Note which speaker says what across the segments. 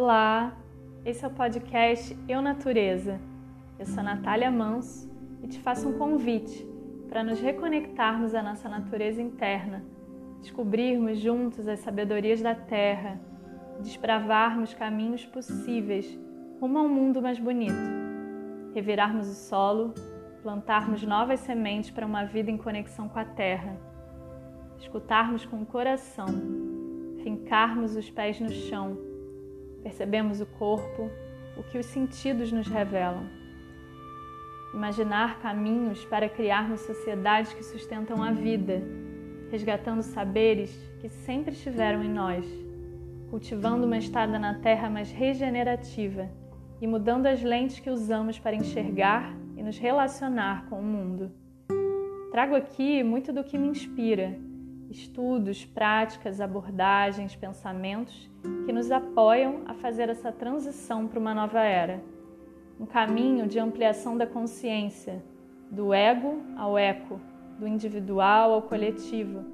Speaker 1: Olá, esse é o podcast Eu Natureza. Eu sou Natália Manso e te faço um convite para nos reconectarmos à nossa natureza interna, descobrirmos juntos as sabedorias da Terra, desbravarmos caminhos possíveis rumo a um mundo mais bonito, revirarmos o solo, plantarmos novas sementes para uma vida em conexão com a Terra, escutarmos com o coração, fincarmos os pés no chão Percebemos o corpo, o que os sentidos nos revelam. Imaginar caminhos para criarmos sociedades que sustentam a vida, resgatando saberes que sempre estiveram em nós, cultivando uma estada na terra mais regenerativa e mudando as lentes que usamos para enxergar e nos relacionar com o mundo. Trago aqui muito do que me inspira estudos, práticas, abordagens, pensamentos que nos apoiam a fazer essa transição para uma nova era. Um caminho de ampliação da consciência, do ego ao eco, do individual ao coletivo,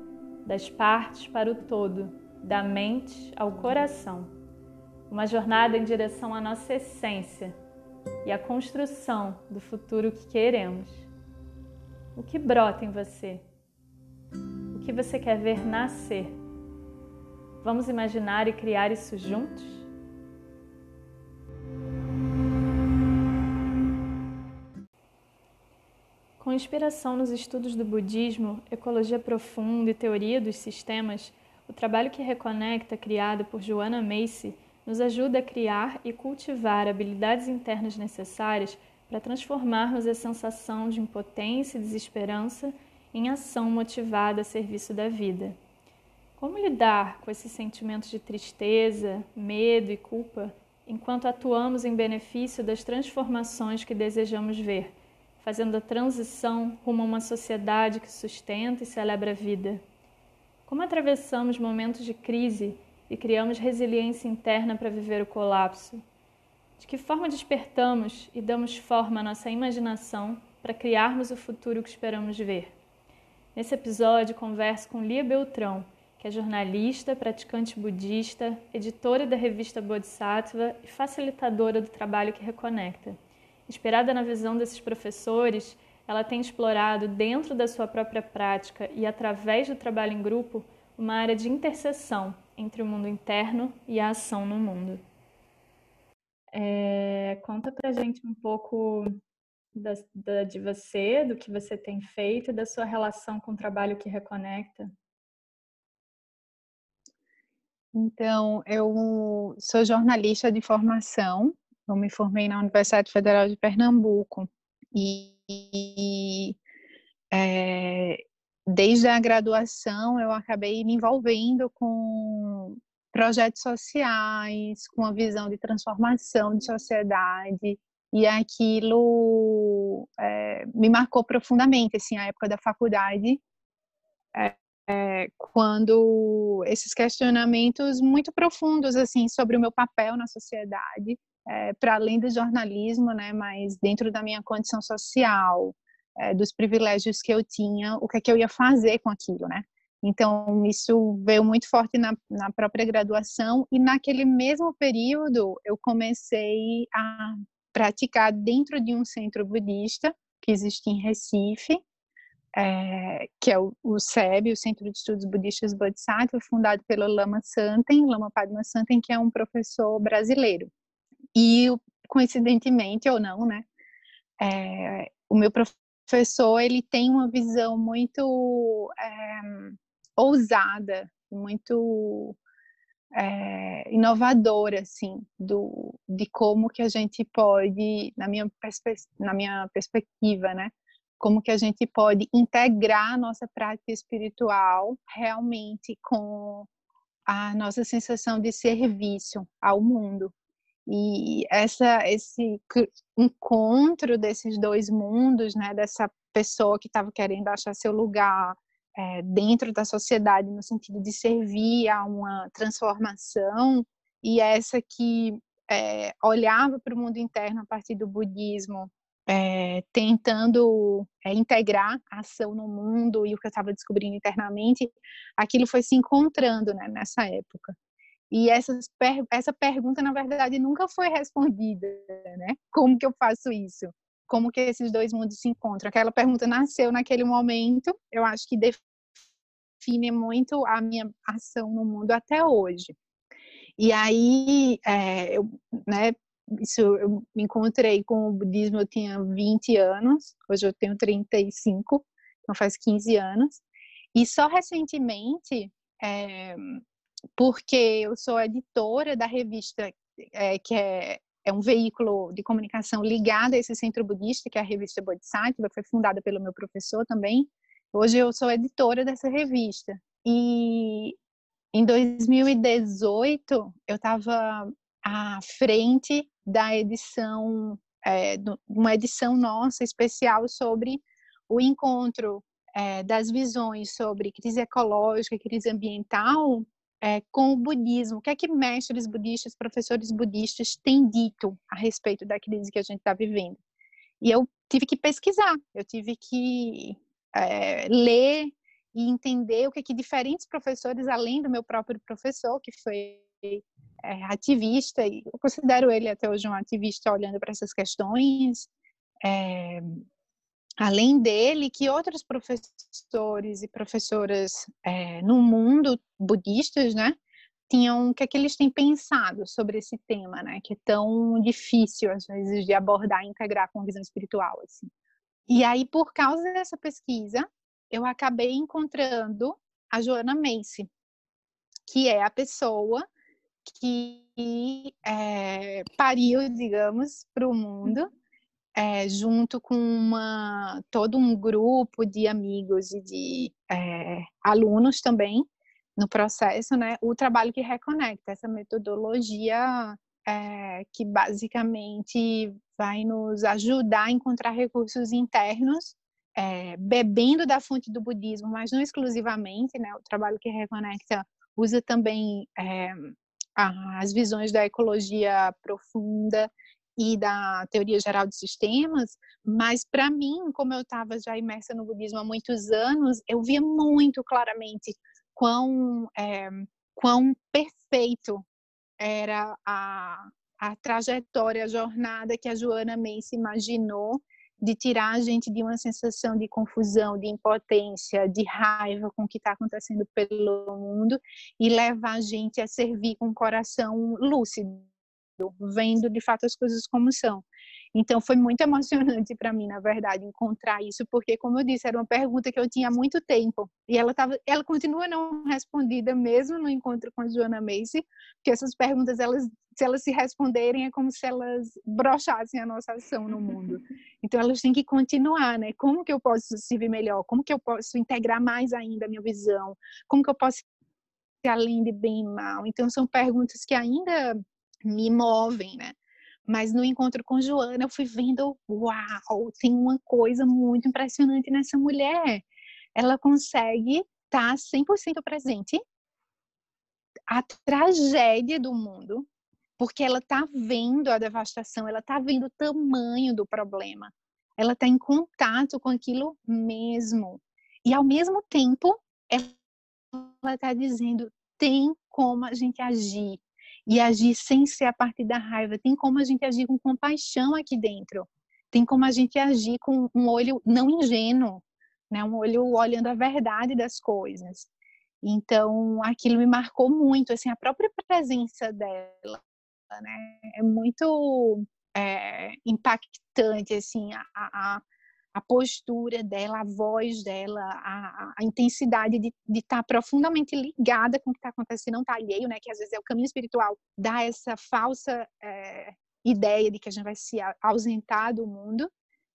Speaker 1: das partes para o todo, da mente ao coração. Uma jornada em direção à nossa essência e à construção do futuro que queremos. O que brota em você? Que você quer ver nascer. Vamos imaginar e criar isso juntos? Com inspiração nos estudos do budismo, ecologia profunda e teoria dos sistemas, o trabalho que reconecta, criado por Joanna Macy, nos ajuda a criar e cultivar habilidades internas necessárias para transformarmos a sensação de impotência e desesperança em ação motivada a serviço da vida. Como lidar com esses sentimentos de tristeza, medo e culpa enquanto atuamos em benefício das transformações que desejamos ver, fazendo a transição rumo a uma sociedade que sustenta e celebra a vida? Como atravessamos momentos de crise e criamos resiliência interna para viver o colapso? De que forma despertamos e damos forma à nossa imaginação para criarmos o futuro que esperamos ver? Nesse episódio, converso com Lia Beltrão, que é jornalista, praticante budista, editora da revista Bodhisattva e facilitadora do trabalho que reconecta. Inspirada na visão desses professores, ela tem explorado dentro da sua própria prática e através do trabalho em grupo uma área de interseção entre o mundo interno e a ação no mundo. É, conta pra gente um pouco da, da, de você, do que você tem feito e da sua relação com o trabalho que reconecta?
Speaker 2: Então, eu sou jornalista de formação, eu me formei na Universidade Federal de Pernambuco. E, é, desde a graduação eu acabei me envolvendo com projetos sociais, com a visão de transformação de sociedade, e aquilo é, me marcou profundamente, assim, a época da faculdade, é, é, quando esses questionamentos muito profundos, assim, sobre o meu papel na sociedade, para além do jornalismo, né, mas dentro da minha condição social, dos privilégios que eu tinha, o que é que eu ia fazer com aquilo, né? Então, isso veio muito forte na, na própria graduação, e naquele mesmo período eu comecei a praticar dentro de um centro budista que existe em Recife, é, que é o, o SEB, o Centro de Estudos Budistas Bodhisattva, fundado pelo Lama Santen, Lama Padma Santen, que é um professor brasileiro. E, coincidentemente ou não, né, é, o meu professor, ele tem uma visão muito é, ousada, muito é, inovadora, assim, do, de como que a gente pode, na minha, na minha perspectiva, né, como que a gente pode integrar a nossa prática espiritual realmente com a nossa sensação de serviço ao mundo. E essa, esse encontro desses dois mundos, né, dessa pessoa que estava querendo achar seu lugar é, dentro da sociedade no sentido de servir a uma transformação e essa que é, olhava para o mundo interno a partir do budismo, é, tentando integrar a ação no mundo e o que eu estava descobrindo internamente, aquilo foi se encontrando né, nessa época. E essas per essa pergunta, na verdade, nunca foi respondida, né? Como que eu faço isso? Como que esses dois mundos se encontram? Aquela pergunta nasceu naquele momento, eu acho que define muito a minha ação no mundo até hoje. E aí, é, eu, né, isso eu me encontrei com o budismo, eu tinha 20 anos, hoje eu tenho 35, então faz 15 anos. E só recentemente, é, porque eu sou editora da revista é, que é, é um veículo de comunicação ligado a esse centro budista, que é a revista Bodhisattva, foi fundada pelo meu professor também. Hoje eu sou editora dessa revista. E em 2018, eu estava à frente da edição, é, uma edição nossa especial sobre o encontro é, das visões sobre crise ecológica, crise ambiental, é, com o budismo. O que é que mestres budistas, professores budistas têm dito a respeito da crise que a gente está vivendo? E eu tive que pesquisar, eu tive que é, ler e entender o que, é que diferentes professores, além do meu próprio professor, que foi é, ativista, e eu considero ele até hoje um ativista olhando para essas questões. Além dele, que outros professores e professoras é, no mundo budistas, né, tinham o que é que eles têm pensado sobre esse tema, né, que é tão difícil às vezes de abordar e integrar com a visão espiritual, assim. E aí, por causa dessa pesquisa, eu acabei encontrando a Joana Macy, que é a pessoa que é, pariu, digamos, para o mundo, é, junto com uma, todo um grupo de amigos e de é, alunos também no processo, né? O trabalho que reconecta essa metodologia que basicamente vai nos ajudar a encontrar recursos internos bebendo da fonte do budismo, mas não exclusivamente, né? O trabalho que reconecta usa também é, as visões da ecologia profunda e da teoria geral de sistemas, mas para mim, como eu estava já imersa no budismo há muitos anos, eu via muito claramente quão, é, quão perfeito era a, a trajetória, a jornada que a Joana Macy imaginou de tirar a gente de uma sensação de confusão, de impotência, de raiva com o que está acontecendo pelo mundo e levar a gente a servir com o coração lúcido, vendo de fato as coisas como são. Então foi muito emocionante para mim, na verdade, encontrar isso, porque como eu disse, era uma pergunta que eu tinha há muito tempo e ela tava, ela continua não respondida mesmo no encontro com a Joana Macy, porque essas perguntas elas se elas se responderem é como se elas brochassem a nossa ação no mundo. Então elas têm que continuar, né? Como que eu posso servir melhor? Como que eu posso integrar mais ainda a minha visão? Como que eu posso ser além de bem e mal? Então são perguntas que ainda me movem, né? Mas no encontro com Joana, eu fui vendo, uau, tem uma coisa muito impressionante nessa mulher. Ela consegue estar 100% presente a tragédia do mundo, porque ela está vendo a devastação, ela está vendo o tamanho do problema, ela está em contato com aquilo mesmo. E ao mesmo tempo, ela está dizendo: tem como a gente agir, e agir sem ser a partir da raiva. Tem como a gente agir com compaixão aqui dentro. Tem como a gente agir com um olho não ingênuo, né? Um olho olhando a verdade das coisas. Então, aquilo me marcou muito, assim, a própria presença dela, né? É muito é, impactante, assim, a, a, a postura dela, a voz dela, a, a intensidade de estar tá profundamente ligada com o que está acontecendo, não está alheio, né? Que às vezes é o caminho espiritual, dá essa falsa é, ideia de que a gente vai se ausentar do mundo.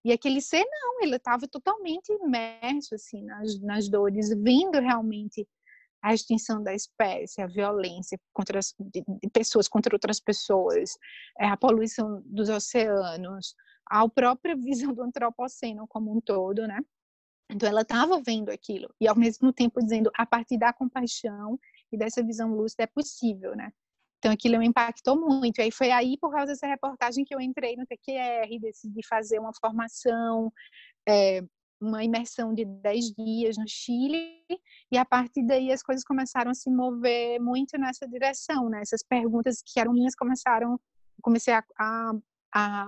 Speaker 2: E aquele ser, não, ele estava totalmente imerso, assim, nas, nas dores, vendo realmente a extinção da espécie, a violência contra as, de, de pessoas contra outras pessoas, é, a poluição dos oceanos, a própria visão do antropoceno como um todo, né? Então ela estava vendo aquilo e ao mesmo tempo dizendo a partir da compaixão e dessa visão lúcida é possível, né? Então aquilo me impactou muito. E aí foi aí por causa dessa reportagem que eu entrei no TQR, decidi fazer uma formação é, uma imersão de 10 dias no Chile, e a partir daí as coisas começaram a se mover muito nessa direção, né? Essas perguntas que eram minhas começaram, comecei a, a, a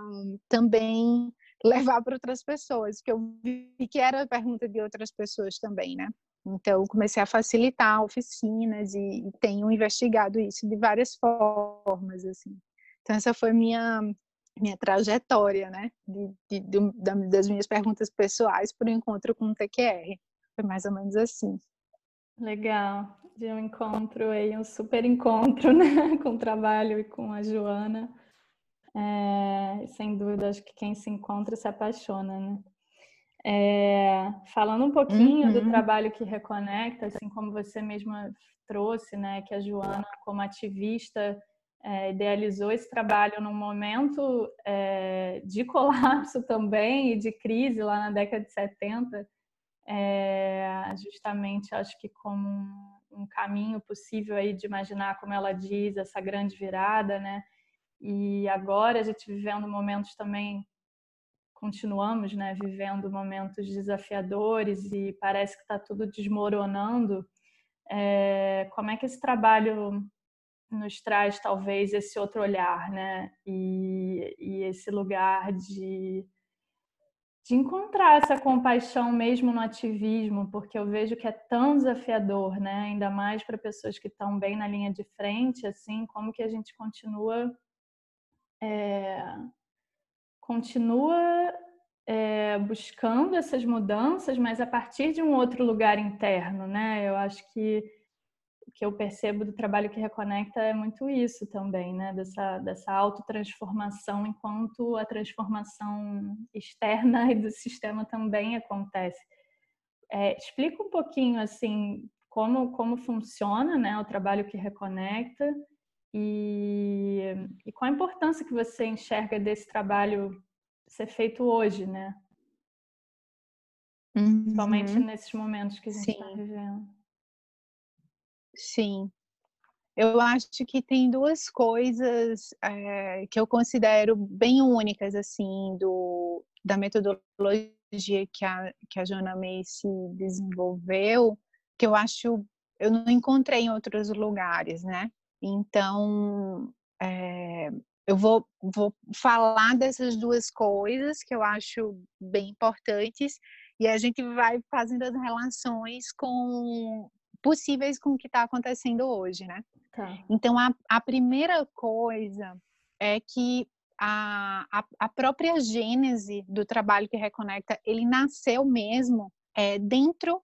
Speaker 2: também levar para outras pessoas, que eu vi que era pergunta de outras pessoas também, né? Então, comecei a facilitar oficinas e, e tenho investigado isso de várias formas, assim. Então, essa foi minha minha trajetória, né, de, de, de, das minhas perguntas pessoais para o encontro com o TQR. Foi mais ou menos assim.
Speaker 1: Legal, de um encontro aí, um super encontro, né, com o trabalho e com a Joana. É, sem dúvida, acho que quem se encontra se apaixona, né? É, falando um pouquinho uhum. do trabalho que reconecta, assim como você mesma trouxe, né, que a Joana, como ativista, é, idealizou esse trabalho num momento é, de colapso também e de crise lá na década de 70, é, justamente acho que como um, um, caminho possível aí de imaginar, como ela diz, essa grande virada, né? E agora a gente vivendo momentos também continuamos, né, vivendo momentos desafiadores e parece que está tudo desmoronando. É, como é que esse trabalho nos traz talvez esse outro olhar, né? E, e esse lugar de, de encontrar essa compaixão mesmo no ativismo, porque eu vejo que é tão desafiador, né? Ainda mais para pessoas que estão bem na linha de frente, assim, como que a gente continua é, continua é, buscando essas mudanças, mas a partir de um outro lugar interno, né? Eu acho que o que eu percebo do trabalho que reconecta é muito isso também, né? Dessa, dessa autotransformação, enquanto a transformação externa e do sistema também acontece. É, explica um pouquinho, assim, como, como funciona né, o trabalho que reconecta e, e qual a importância que você enxerga desse trabalho ser feito hoje, né? Uhum. Principalmente nesses momentos que a gente está vivendo.
Speaker 2: Sim. Eu acho que tem duas coisas é, que eu considero bem únicas, assim, do, da metodologia que a, que a Joana Macy desenvolveu, que eu acho, eu não encontrei em outros lugares, né? Então, é, eu vou, vou falar dessas duas coisas que eu acho bem importantes e a gente vai fazendo as relações com possíveis com o que está acontecendo hoje, né? Tá. Então, a, a primeira coisa é que a, a, a, própria gênese do trabalho que reconecta, ele nasceu mesmo é, dentro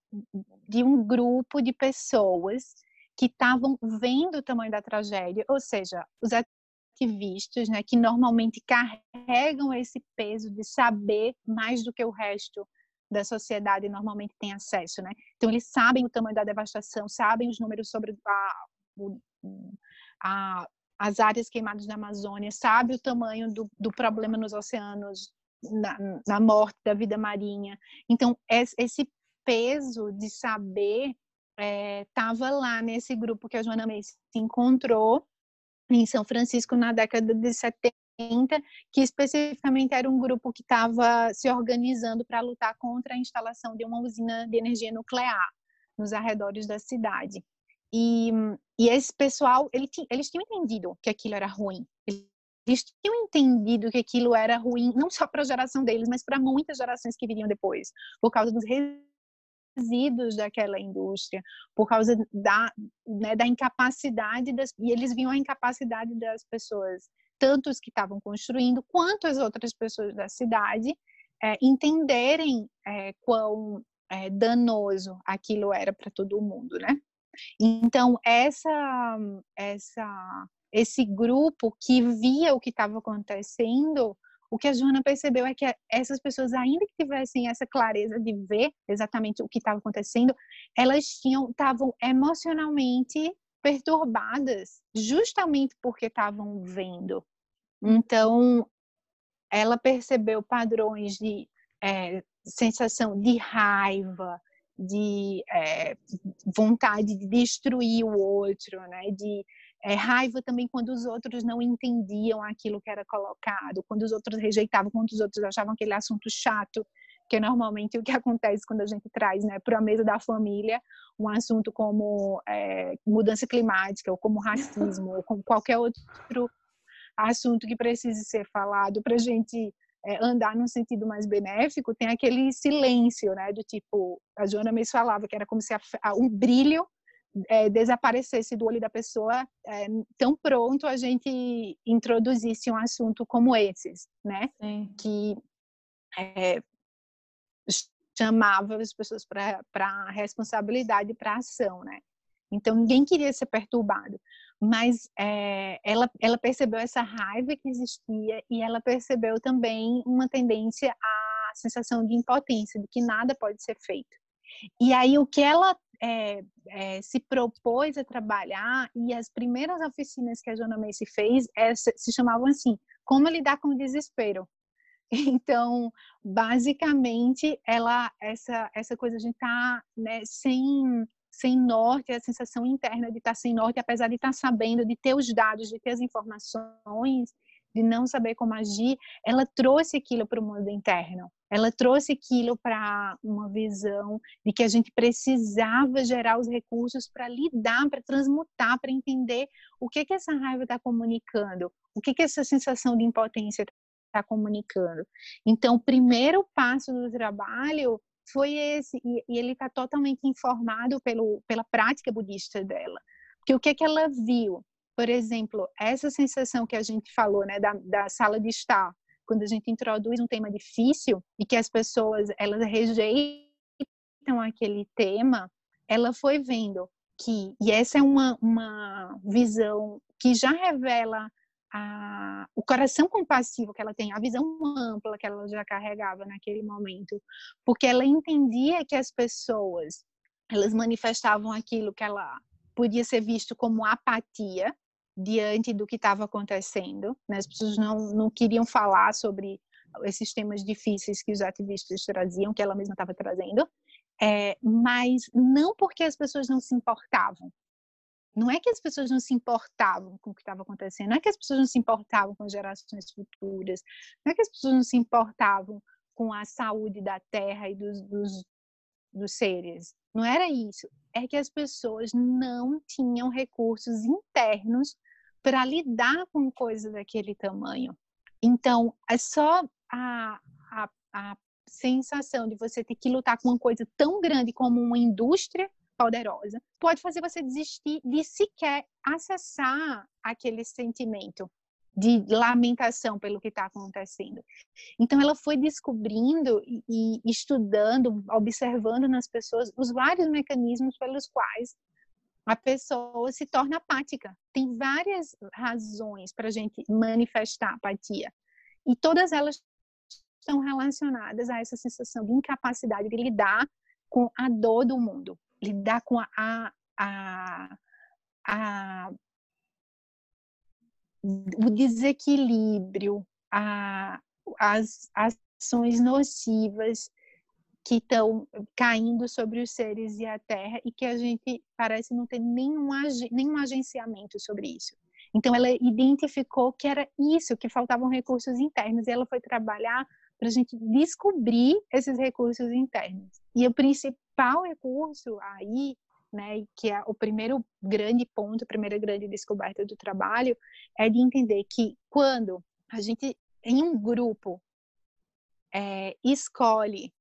Speaker 2: de um grupo de pessoas que estavam vendo o tamanho da tragédia, ou seja, os ativistas, né, que normalmente carregam esse peso de saber mais do que o resto da sociedade normalmente tem acesso, né? Então eles sabem o tamanho da devastação, sabem os números sobre a, a, as áreas queimadas da Amazônia, sabe o tamanho do, do problema nos oceanos, na, na, morte da vida marinha. Então esse peso de saber estava é, lá nesse grupo que a Joana May se encontrou em São Francisco na década de 70 que especificamente era um grupo que estava se organizando para lutar contra a instalação de uma usina de energia nuclear nos arredores da cidade. E, e esse pessoal, ele, eles tinham entendido que aquilo era ruim. Eles tinham entendido que aquilo era ruim, não só para a geração deles, mas para muitas gerações que viriam depois, por causa dos resíduos daquela indústria, por causa da, né, da incapacidade das, e eles viam a incapacidade das pessoas tanto os que estavam construindo quanto as outras pessoas da cidade é, entenderem é, quão é, danoso aquilo era para todo mundo, né? Então essa essa esse grupo que via o que estava acontecendo, o que a Joana percebeu é que essas pessoas, ainda que tivessem essa clareza de ver exatamente o que estava acontecendo, elas tinham estavam emocionalmente perturbadas, justamente porque estavam vendo. Então, ela percebeu padrões de é, sensação de raiva, de é, vontade de destruir o outro, né? De é, raiva também quando os outros não entendiam aquilo que era colocado, quando os outros rejeitavam, quando os outros achavam aquele assunto chato que é normalmente o que acontece quando a gente traz né, para a mesa da família um assunto como é, mudança climática, ou como racismo, ou como qualquer outro assunto que precise ser falado para a gente é, andar num sentido mais benéfico, tem aquele silêncio, né? Do tipo, a Joana mesmo falava que era como se a, a, um brilho é, desaparecesse do olho da pessoa é, tão pronto a gente introduzisse um assunto como esses, né? Sim. Que é, chamava as pessoas para responsabilidade, para ação, né? Então ninguém queria ser perturbado, mas é, ela, ela percebeu essa raiva que existia e ela percebeu também uma tendência à sensação de impotência, de que nada pode ser feito. E aí o que ela é, é, se propôs a trabalhar e as primeiras oficinas que a Joana Macy fez é, se chamavam assim, como lidar com o desespero. Então, basicamente, ela essa essa coisa de estar tá, né, sem sem norte, a sensação interna de estar tá sem norte, apesar de estar tá sabendo, de ter os dados, de ter as informações, de não saber como agir, ela trouxe aquilo para o mundo interno. Ela trouxe aquilo para uma visão de que a gente precisava gerar os recursos para lidar, para transmutar, para entender o que que essa raiva está comunicando, o que que essa sensação de impotência está comunicando. Então, o primeiro passo do trabalho foi esse, e, e ele está totalmente informado pelo, pela prática budista dela. Porque o que, que ela viu? Por exemplo, essa sensação que a gente falou, né, da, da sala de estar, quando a gente introduz um tema difícil e que as pessoas elas rejeitam aquele tema, ela foi vendo que, e essa é uma, uma visão que já revela a, o coração compassivo que ela tem, a visão ampla que ela já carregava naquele momento, porque ela entendia que as pessoas elas manifestavam aquilo que ela podia ser visto como apatia diante do que estava acontecendo, né? as pessoas não, não queriam falar sobre esses temas difíceis que os ativistas traziam, que ela mesma estava trazendo, é, mas não porque as pessoas não se importavam, não é que as pessoas não se importavam com o que estava acontecendo, não é que as pessoas não se importavam com as gerações futuras, não é que as pessoas não se importavam com a saúde da terra e dos, dos, dos seres. Não era isso. É que as pessoas não tinham recursos internos para lidar com coisas daquele tamanho. Então, é só a, a, a sensação de você ter que lutar com uma coisa tão grande como uma indústria poderosa, pode fazer você desistir de sequer acessar aquele sentimento de lamentação pelo que está acontecendo. Então, ela foi descobrindo e estudando, observando nas pessoas os vários mecanismos pelos quais a pessoa se torna apática. Tem várias razões para a gente manifestar apatia. E todas elas estão relacionadas a essa sensação de incapacidade de lidar com a dor do mundo lidar com a, a, a, o desequilíbrio, a, as ações nocivas que estão caindo sobre os seres e a terra e que a gente parece não ter nenhum, nenhum agenciamento sobre isso. Então, ela identificou que era isso, que faltavam recursos internos, e ela foi trabalhar para a gente descobrir esses recursos internos. E o principal recurso aí, né, que é o primeiro grande ponto, a primeira grande descoberta do trabalho, é de entender que quando a gente, em um grupo, é, escolhe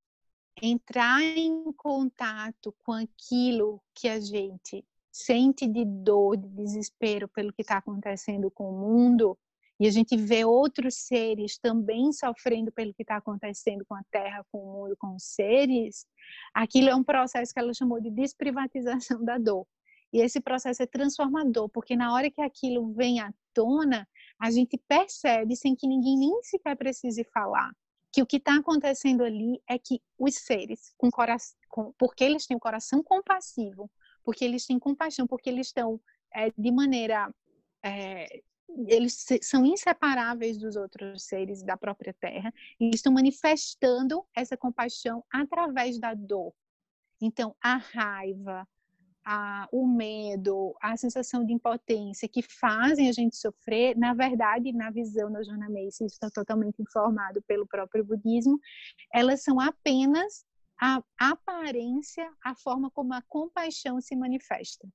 Speaker 2: entrar em contato com aquilo que a gente sente de dor, de desespero pelo que está acontecendo com o mundo, e a gente vê outros seres também sofrendo pelo que está acontecendo com a Terra, com o mundo, com os seres, aquilo é um processo que ela chamou de desprivatização da dor. E esse processo é transformador, porque na hora que aquilo vem à tona, a gente percebe, sem que ninguém nem sequer precise falar, que o que está acontecendo ali é que os seres, com coração, com, porque eles têm um coração compassivo, porque eles têm compaixão, porque eles estão é, de maneira é, eles são inseparáveis dos outros seres da própria terra e estão manifestando essa compaixão através da dor. Então, a raiva, a, o medo, a sensação de impotência que fazem a gente sofrer, na verdade, na visão da Joana Macy, isso está totalmente informado pelo próprio budismo, elas são apenas a aparência, a forma como a compaixão se manifesta.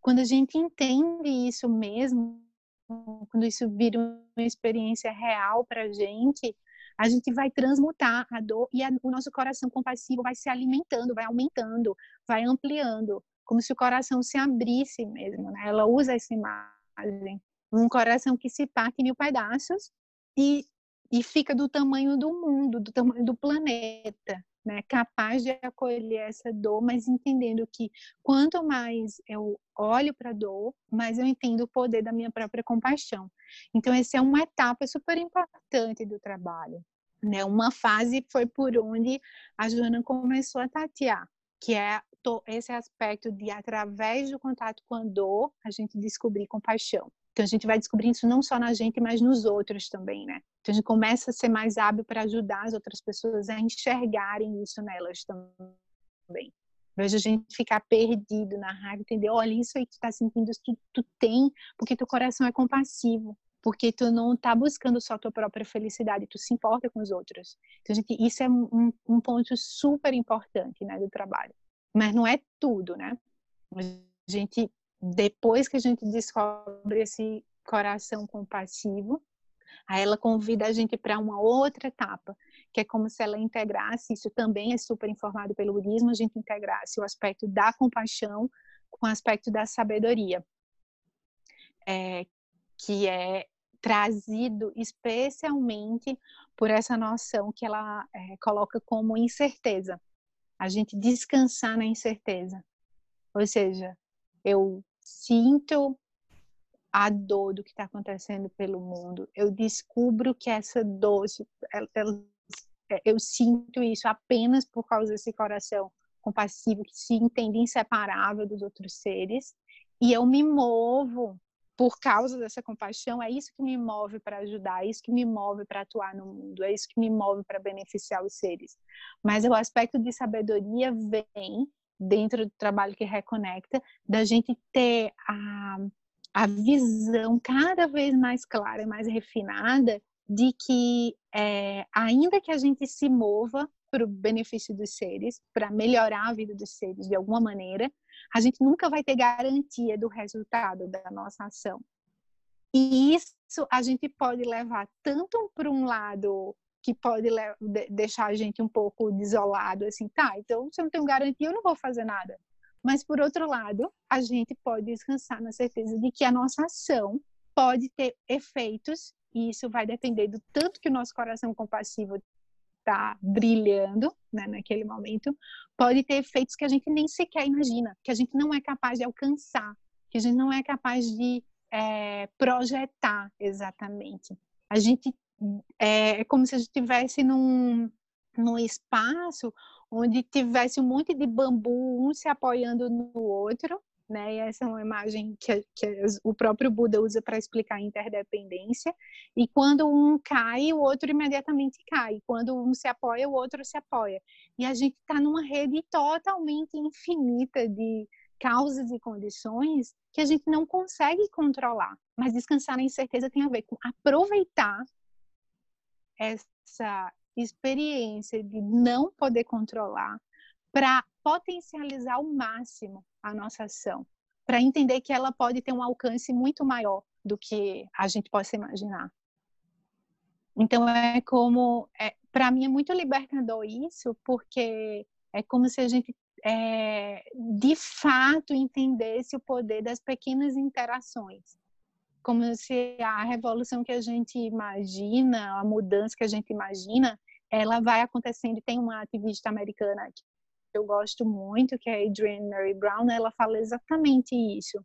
Speaker 2: Quando a gente entende isso mesmo, quando isso vira uma experiência real para a gente, a gente vai transmutar a dor e a, o nosso coração compassivo vai se alimentando, vai aumentando, vai ampliando, como se o coração se abrisse mesmo. Né? Ela usa essa imagem, um coração que se parte em mil pedaços e, e fica do tamanho do mundo, do tamanho do planeta né, capaz de acolher essa dor, mas entendendo que quanto mais eu olho para a dor, mais eu entendo o poder da minha própria compaixão. Então, essa é uma etapa super importante do trabalho. Né? Uma fase foi por onde a Joana começou a tatear, que é esse aspecto de, através do contato com a dor, a gente descobrir compaixão. Então a gente vai descobrindo isso não só na gente, mas nos outros também, né? Então a gente começa a ser mais hábil para ajudar as outras pessoas a enxergarem isso nelas também. Veja a gente ficar perdido na raiva, entender, olha, isso aí que tu tá sentindo, tu, tu tem, porque teu coração é compassivo, porque tu não tá buscando só tua própria felicidade, tu se importa com os outros. Então, gente, isso é um, um ponto super importante, né, do trabalho. Mas não é tudo, né? A gente depois que a gente descobre esse coração compassivo, aí ela convida a gente para uma outra etapa, que é como se ela integrasse, isso também é super informado pelo budismo, a gente integrasse o aspecto da compaixão com o aspecto da sabedoria, é, que é trazido especialmente por essa noção que ela é, coloca como incerteza, a gente descansar na incerteza, ou seja, eu sinto a dor do que está acontecendo pelo mundo, eu descubro que essa dor, ela, ela, é, eu sinto isso apenas por causa desse coração compassivo que se entende inseparável dos outros seres, e eu me movo por causa dessa compaixão, é isso que me move para ajudar, é isso que me move para atuar no mundo, é isso que me move para beneficiar os seres. Mas o aspecto de sabedoria vem dentro do trabalho que reconecta, da gente ter a, a visão cada vez mais clara e mais refinada de que, é, ainda que a gente se mova para o benefício dos seres, para melhorar a vida dos seres de alguma maneira, a gente nunca vai ter garantia do resultado da nossa ação. E isso a gente pode levar tanto para um lado que pode deixar a gente um pouco desolado, assim, tá, então se eu não tenho garantia, eu não vou fazer nada. Mas, por outro lado, a gente pode descansar na certeza de que a nossa ação pode ter efeitos, e isso vai depender do tanto que o nosso coração compassivo está brilhando né, naquele momento, pode ter efeitos que a gente nem sequer imagina, que a gente não é capaz de alcançar, que a gente não é capaz de é, projetar exatamente. A gente é, é como se a gente estivesse num, num espaço onde tivesse um monte de bambu, um se apoiando no outro, né? E essa é uma imagem que, que o próprio Buda usa para explicar a interdependência. E quando um cai, o outro imediatamente cai. Quando um se apoia, o outro se apoia. E a gente está numa rede totalmente infinita de causas e condições que a gente não consegue controlar. Mas descansar na incerteza tem a ver com aproveitar essa experiência de não poder controlar para potencializar ao máximo a nossa ação, para entender que ela pode ter um alcance muito maior do que a gente possa imaginar. Então é como, é, para mim é muito libertador isso, porque é como se a gente é, de fato entendesse o poder das pequenas interações como se a revolução que a gente imagina, a mudança que a gente imagina, ela vai acontecendo. Tem uma ativista americana que eu gosto muito, que é a Adrienne Mary Brown, ela fala exatamente isso.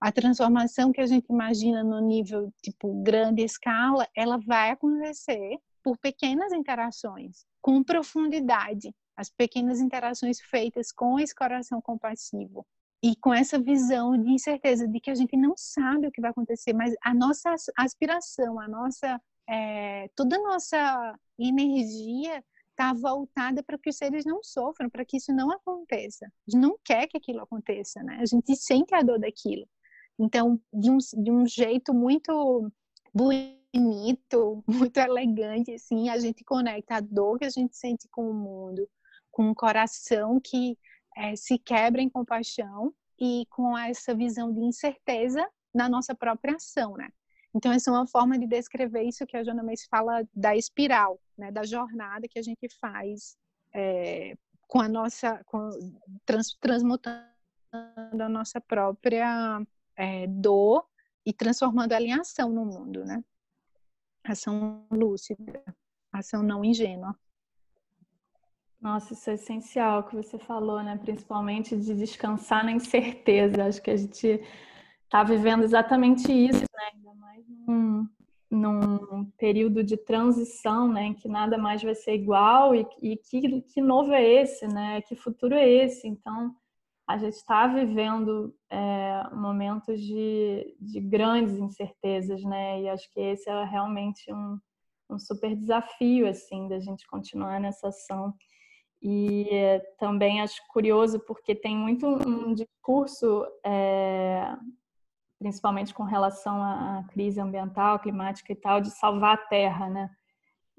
Speaker 2: A transformação que a gente imagina no nível tipo grande escala, ela vai acontecer por pequenas interações, com profundidade, as pequenas interações feitas com esse coração compassivo e com essa visão de incerteza de que a gente não sabe o que vai acontecer, mas a nossa aspiração, a nossa é, toda a nossa energia está voltada para que os seres não sofram, para que isso não aconteça. A gente não quer que aquilo aconteça, né? A gente sente a dor daquilo. Então, de um, de um jeito muito bonito, muito elegante, assim, a gente conecta a dor que a gente sente com o mundo, com um coração que é, se quebra em compaixão e com essa visão de incerteza na nossa própria ação, né? Então, essa é uma forma de descrever isso que a Joana Mace fala da espiral, né? Da jornada que a gente faz é, com a nossa, com, trans, transmutando a nossa própria é, dor e transformando ela em ação no mundo, né? Ação lúcida, ação não ingênua.
Speaker 1: Nossa, isso é essencial que você falou, né? Principalmente de descansar na incerteza. Acho que a gente está vivendo exatamente isso, né? Ainda mais num, num, período de transição, né? Em que nada mais vai ser igual e, e que, que novo é esse, né? Que futuro é esse? Então, a gente está vivendo é, momentos de, de grandes incertezas, né? E acho que esse é realmente um, um super desafio, assim, da gente continuar nessa ação. E também acho curioso porque tem muito um discurso, é, principalmente com relação à crise ambiental, climática e tal, de salvar a Terra, né?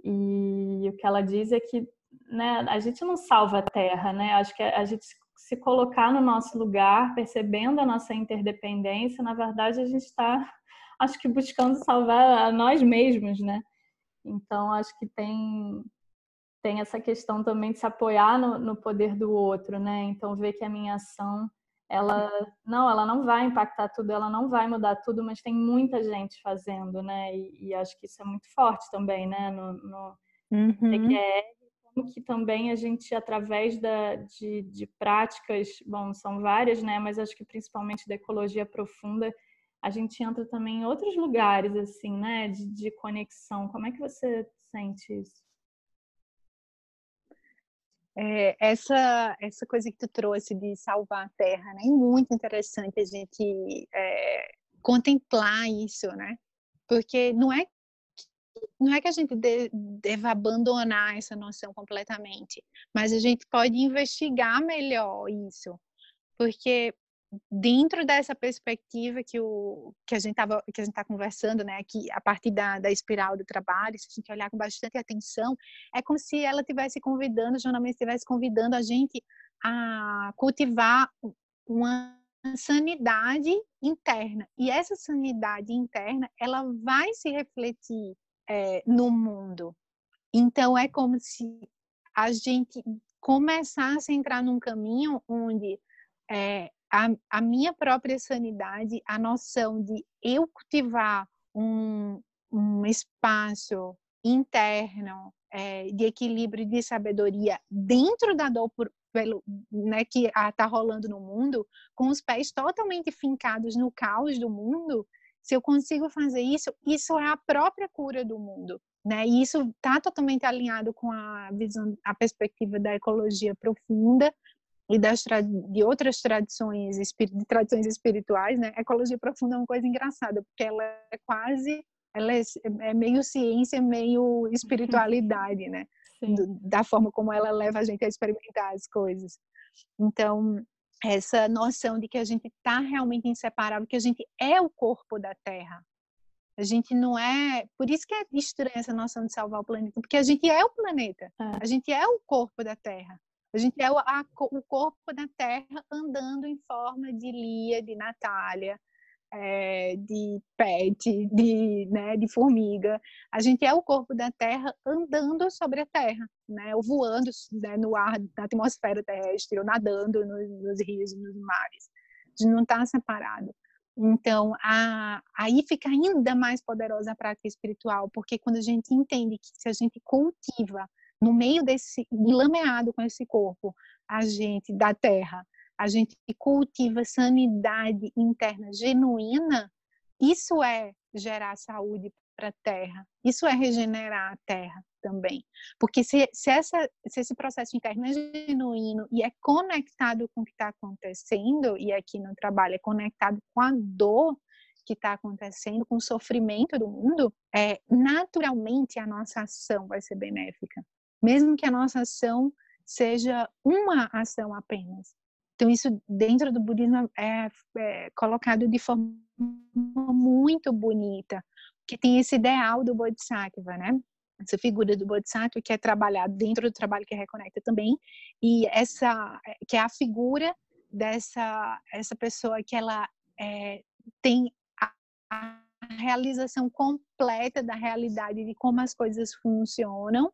Speaker 1: E o que ela diz é que né, a gente não salva a Terra, né? Acho que a gente se colocar no nosso lugar, percebendo a nossa interdependência, na verdade a gente está, acho que buscando salvar a nós mesmos, né? Então acho que tem tem essa questão também de se apoiar no, no, poder do outro, né? Então ver que a minha ação, ela não, ela não vai impactar tudo, ela não vai mudar tudo, mas tem muita gente fazendo, né? E, e acho que isso é muito forte também, né? No, no uhum. como que também a gente através da, de, de práticas, bom, são várias, né? Mas acho que principalmente da ecologia profunda a gente entra também em outros lugares, assim, né? De, de conexão. Como é que você sente isso?
Speaker 2: É, essa, essa coisa que tu trouxe de salvar a terra, né? É muito interessante a gente é, contemplar isso, né? Porque não é não é que a gente de, deva abandonar essa noção completamente, mas a gente pode investigar melhor isso, porque dentro dessa perspectiva que, o, que a gente estava que a gente está conversando, né, que a partir da, da espiral do trabalho, se a gente olhar com bastante atenção, é como se ela estivesse convidando, jornalmente estivesse convidando a gente a cultivar uma sanidade interna. E essa sanidade interna, ela vai se refletir é, no mundo. Então, é como se a gente começasse a entrar num caminho onde é, a, a minha própria sanidade, a noção de eu cultivar um, um espaço interno é, de equilíbrio de sabedoria dentro da dor por, pelo, né, que está rolando no mundo, com os pés totalmente fincados no caos do mundo, se eu consigo fazer isso, isso é a própria cura do mundo. Né? E isso está totalmente alinhado com a visão, a perspectiva da ecologia profunda, e das de outras tradições, de tradições espirituais, né? A ecologia profunda é uma coisa engraçada, porque ela é quase, ela é, é meio ciência, meio espiritualidade, né? Do, da forma como ela leva a gente a experimentar as coisas. Então, essa noção de que a gente está realmente inseparável, que a gente é o corpo da Terra. A gente não é. Por isso que é estranha essa noção de salvar o planeta, porque a gente é o planeta. É. A gente é o corpo da Terra. A gente é o, a, o corpo da Terra andando em forma de Lia, de Natália, é, de pet, de, né, de formiga. A gente é o corpo da Terra andando sobre a Terra, né, ou voando né, no ar, na atmosfera terrestre, ou nadando nos, nos rios, nos mares. A gente não está separado. Então, a, aí fica ainda mais poderosa a prática espiritual, porque quando a gente entende que se a gente cultiva no meio desse lameado com esse corpo, a gente da terra, a gente cultiva sanidade interna genuína, isso é gerar saúde para a terra, isso é regenerar a terra também. Porque se, se, essa, se esse processo interno é genuíno e é conectado com o que está acontecendo, e aqui no trabalho é conectado com a dor que está acontecendo, com o sofrimento do mundo, é, naturalmente a nossa ação vai ser benéfica mesmo que a nossa ação seja uma ação apenas. Então, isso dentro do budismo é, é colocado de forma muito bonita, que tem esse ideal do Bodhisattva, né? Essa figura do Bodhisattva que é trabalhado dentro do trabalho que reconecta também, e essa que é a figura dessa essa pessoa que ela é, tem a, a realização completa da realidade de como as coisas funcionam,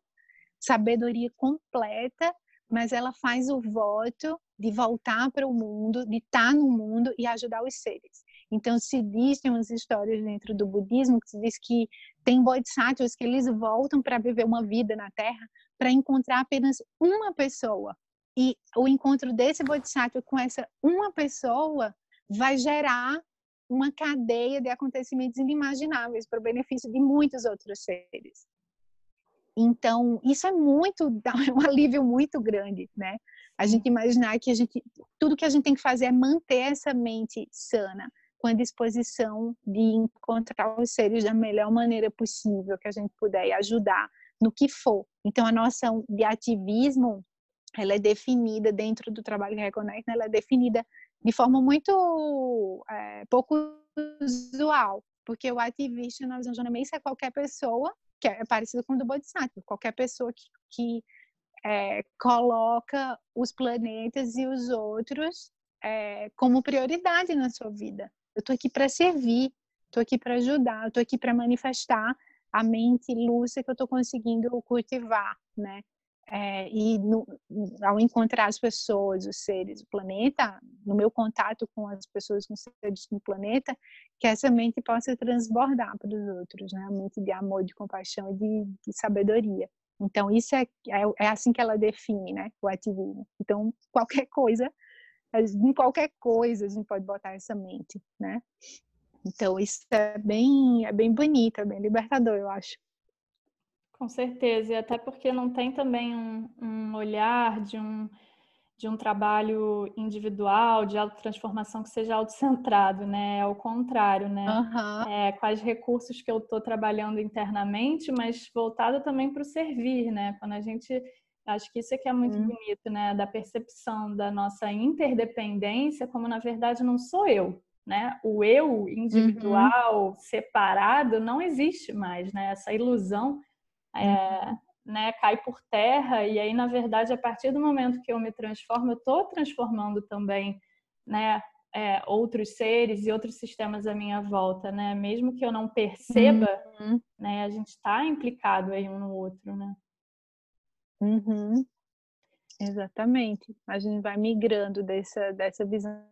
Speaker 2: sabedoria completa, mas ela faz o voto de voltar para o mundo, de estar no mundo e ajudar os seres. Então, se diz, tem umas histórias dentro do budismo que se diz que tem bodhisattvas que eles voltam para viver uma vida na Terra para encontrar apenas uma pessoa. E o encontro desse bodhisattva com essa uma pessoa vai gerar uma cadeia de acontecimentos inimagináveis para o benefício de muitos outros seres. Então, isso é muito, dá um alívio muito grande, né? A gente imaginar que a gente, tudo que a gente tem que fazer é manter essa mente sana, com a disposição de encontrar os seres da melhor maneira possível que a gente puder e ajudar no que for. Então, a noção de ativismo, ela é definida dentro do trabalho Reconnect, ela é definida de forma muito é, pouco usual, porque o ativista na visão Mace é qualquer pessoa que é parecido com o do Bodhisattva, qualquer pessoa que, que é, coloca os planetas e os outros é, como prioridade na sua vida. Eu estou aqui para servir, estou aqui para ajudar, estou aqui para manifestar a mente lúcida que eu estou conseguindo cultivar, né? É, e no, ao encontrar as pessoas, os seres, o planeta, no meu contato com as pessoas, com os seres do planeta, que essa mente possa transbordar para os outros, né? A mente de amor, de compaixão e de, de sabedoria. Então, isso é, é, é, assim que ela define, né? O ativismo. Então, qualquer coisa, em qualquer coisa a gente pode botar essa mente, né? Então, isso é bem, é bem bonito, é bem libertador, eu acho.
Speaker 1: Com certeza, e até porque não tem também um, um olhar de um, de um trabalho individual, de autotransformação que seja autocentrado, né? Ao contrário, né?
Speaker 2: Uhum.
Speaker 1: É, quais recursos que eu estou trabalhando internamente, mas voltado também para o servir, né? Quando a gente. Acho que isso é que é muito uhum. bonito, né? Da percepção da nossa interdependência, como na verdade não sou eu, né? O eu individual, uhum. separado, não existe mais, né? Essa ilusão é, né, cai por terra e aí na verdade a partir do momento que eu me transformo eu estou transformando também né é, outros seres e outros sistemas à minha volta né mesmo que eu não perceba uhum. né a gente está implicado aí um no outro né
Speaker 2: uhum. exatamente a gente vai migrando dessa dessa visão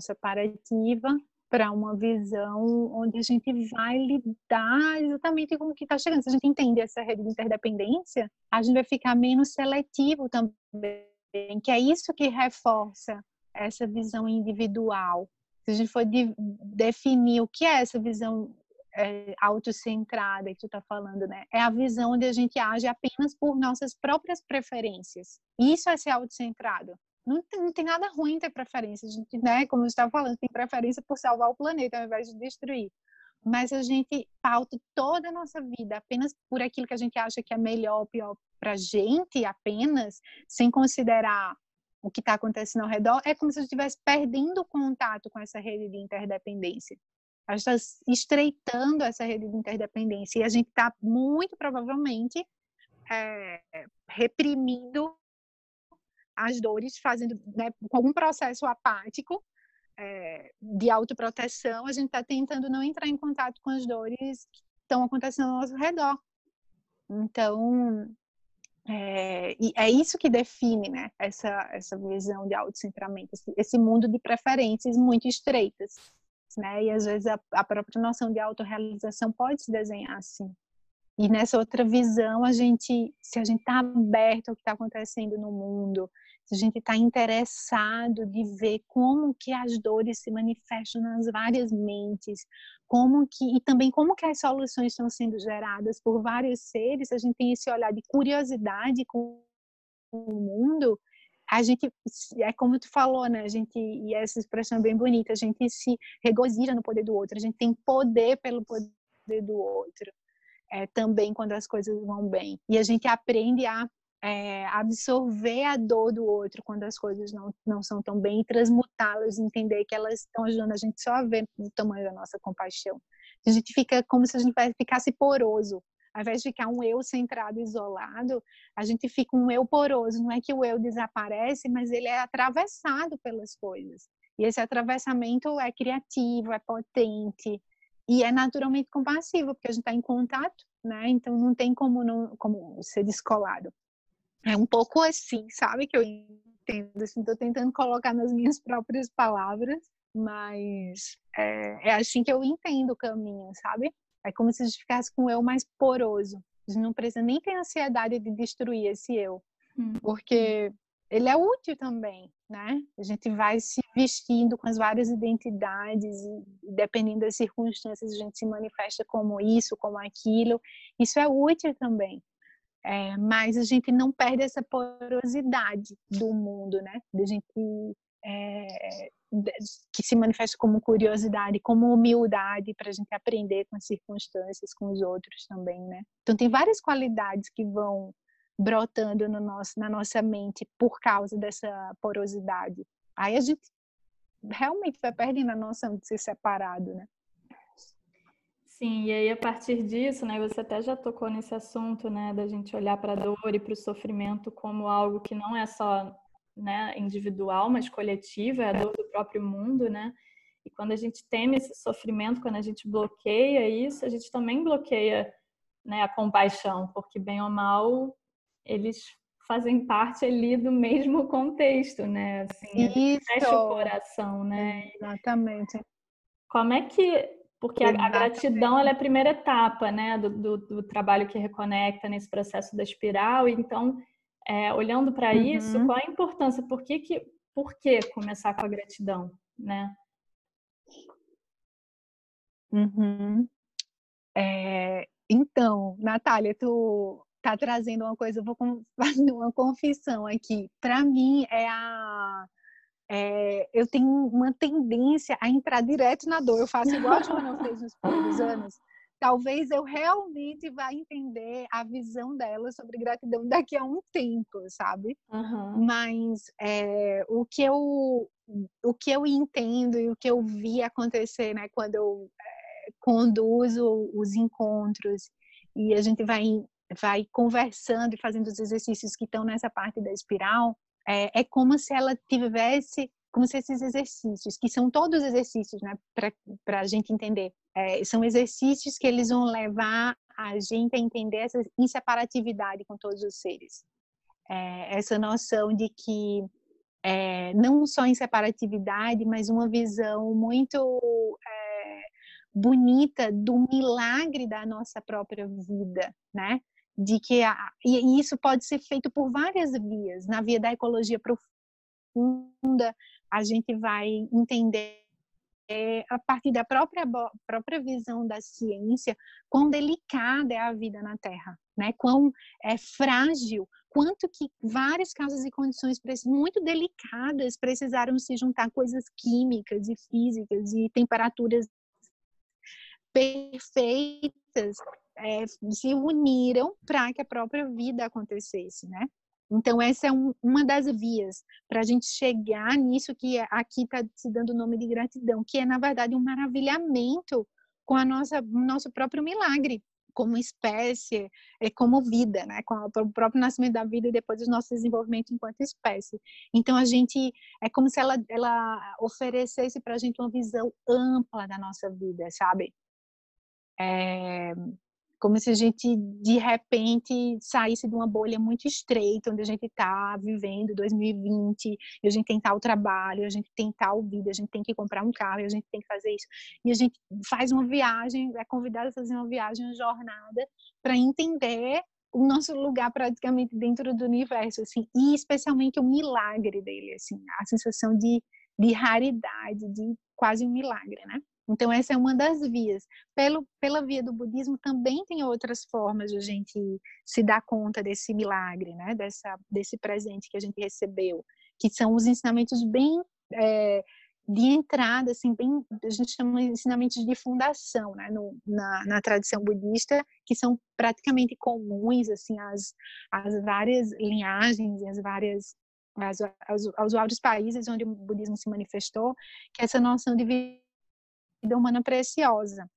Speaker 2: separativa para uma visão onde a gente vai lidar exatamente com o que está chegando. Se a gente entender essa rede de interdependência, a gente vai ficar menos seletivo também, que é isso que reforça essa visão individual. Se a gente for de, definir o que é essa visão é, autocentrada que tu está falando, né? É a visão onde a gente age apenas por nossas próprias preferências. Isso é ser autocentrado não tem, não tem nada ruim ter preferência. Gente, né, como eu estava falando, tem preferência por salvar o planeta ao invés de destruir. Mas a gente pauta toda a nossa vida apenas por aquilo que a gente acha que é melhor ou pior para gente, apenas, sem considerar o que está acontecendo ao redor, é como se a gente estivesse perdendo contato com essa rede de interdependência. A gente está estreitando essa rede de interdependência e a gente está muito provavelmente é, reprimindo as dores, fazendo né, com algum processo apático é, de autoproteção, a gente está tentando não entrar em contato com as dores que estão acontecendo ao nosso redor. Então, é, é isso que define né, essa, essa visão de autocentramento, esse, esse mundo de preferências muito estreitas. Né? E às vezes a, a própria noção de autorrealização pode se desenhar assim. E nessa outra visão, a gente, se a gente está aberto ao que está acontecendo no mundo, se a gente está interessado de ver como que as dores se manifestam nas várias mentes, como que e também como que as soluções estão sendo geradas por vários seres, a gente tem esse olhar de curiosidade com o mundo, a gente é como tu falou, né? A gente e essa expressão é bem bonita, a gente se regozija no poder do outro, a gente tem poder pelo poder do outro é, também quando as coisas vão bem. E a gente aprende a é, absorver a dor do outro quando as coisas não, não são tão bem e transmutá-las, entender que elas estão ajudando a gente só a ver o tamanho da nossa compaixão. A gente fica como se a gente ficasse poroso. Ao invés de ficar um eu centrado, isolado, a gente fica um eu poroso. Não é que o eu desaparece, mas ele é atravessado pelas coisas. E esse atravessamento é criativo, é potente e é naturalmente compassivo, porque a gente está em contato, né? Então não tem como não como ser descolado. É um pouco assim, sabe? Que eu entendo. Assim, estou tentando colocar nas minhas próprias palavras, mas é, é, assim que eu entendo o caminho, sabe? É como se a gente ficasse com o eu mais poroso. A gente não precisa nem ter ansiedade de destruir esse eu, hum. porque ele é útil também, né? A gente vai se vestindo com as várias identidades e dependendo das circunstâncias a gente se manifesta como isso, como aquilo. Isso é útil também. É, mas a gente não perde essa porosidade do mundo, né? Da gente é, que se manifesta como curiosidade, como humildade para a gente aprender com as circunstâncias, com os outros também, né? Então tem várias qualidades que vão brotando no nosso, na nossa mente por causa dessa porosidade. Aí a gente realmente vai perdendo a noção de ser separado, né?
Speaker 1: Sim, e aí a partir disso, né, você até já tocou nesse assunto, né, da gente olhar para a dor e para o sofrimento como algo que não é só, né, individual, mas coletivo, é a dor do próprio mundo, né? E quando a gente teme esse sofrimento, quando a gente bloqueia isso, a gente também bloqueia, né, a compaixão, porque bem ou mal eles fazem parte ali do mesmo contexto, né? Assim, fecha o coração, né?
Speaker 2: Exatamente.
Speaker 1: Como é que porque a, a, gratidão é a primeira etapa né, do, do, do, trabalho que reconecta nesse processo da espiral. Então, é, olhando para uhum. isso, qual a importância? Por que, que, por que começar com a gratidão? Né?
Speaker 2: Uhum. É, então, Natália, tu tá trazendo uma coisa, eu vou fazer uma confissão aqui. Para mim, é a é, eu tenho uma tendência a entrar direto na dor. Eu faço igual a Joana fez nos primeiros anos. Talvez eu realmente vá entender a visão dela sobre gratidão daqui a um tempo, sabe? Uhum. Mas é, o que eu o que eu entendo e o que eu vi acontecer, né, quando eu é, conduzo os encontros e a gente vai vai conversando e fazendo os exercícios que estão nessa parte da espiral, é, é como se ela tivesse, como se esses exercícios, que são todos exercícios, né, para a gente entender, é, são exercícios que eles vão levar a gente a entender essa inseparatividade com todos os seres. É, essa noção de que é, não só inseparatividade, mas uma visão muito é, bonita do milagre da nossa própria vida, né? De que a, e isso pode ser feito por várias vias. Na via da ecologia profunda, a gente vai entender é, a partir da própria própria visão da ciência quão delicada é a vida na Terra, né? Quão é frágil, quanto que várias causas e condições muito delicadas precisaram se juntar coisas químicas e físicas e temperaturas perfeitas é, se uniram para que a própria vida acontecesse, né? Então, essa é um, uma das vias para a gente chegar nisso que aqui está se dando o nome de gratidão, que é, na verdade, um maravilhamento com a nossa, nosso próprio milagre, como espécie, é, como vida, né? com o próprio nascimento da vida e depois o nosso desenvolvimento enquanto espécie. Então, a gente, é como se ela, ela oferecesse para a gente uma visão ampla da nossa vida, sabe? É, como se a gente de repente saísse de uma bolha muito estreita onde a gente está vivendo 2020 e a gente tem tal trabalho, a gente tem tal vida, a gente tem que comprar um carro, a gente tem que fazer isso e a gente faz uma viagem, é convidado a fazer uma viagem, uma jornada para entender o nosso lugar praticamente dentro do universo, assim, e especialmente o milagre dele, assim, a sensação de, de raridade, de quase um milagre, né? Então, essa é uma das vias. Pelo, pela via do budismo, também tem outras formas de a gente se dar conta desse milagre, né? Dessa, desse presente que a gente recebeu, que são os ensinamentos bem é, de entrada, assim, bem, a gente chama de ensinamentos de fundação, né, no, na, na tradição budista, que são praticamente comuns, assim, às, às várias linhagens e as várias aos, aos, aos vários países onde o budismo se manifestou, que essa noção de vida humana preciosa,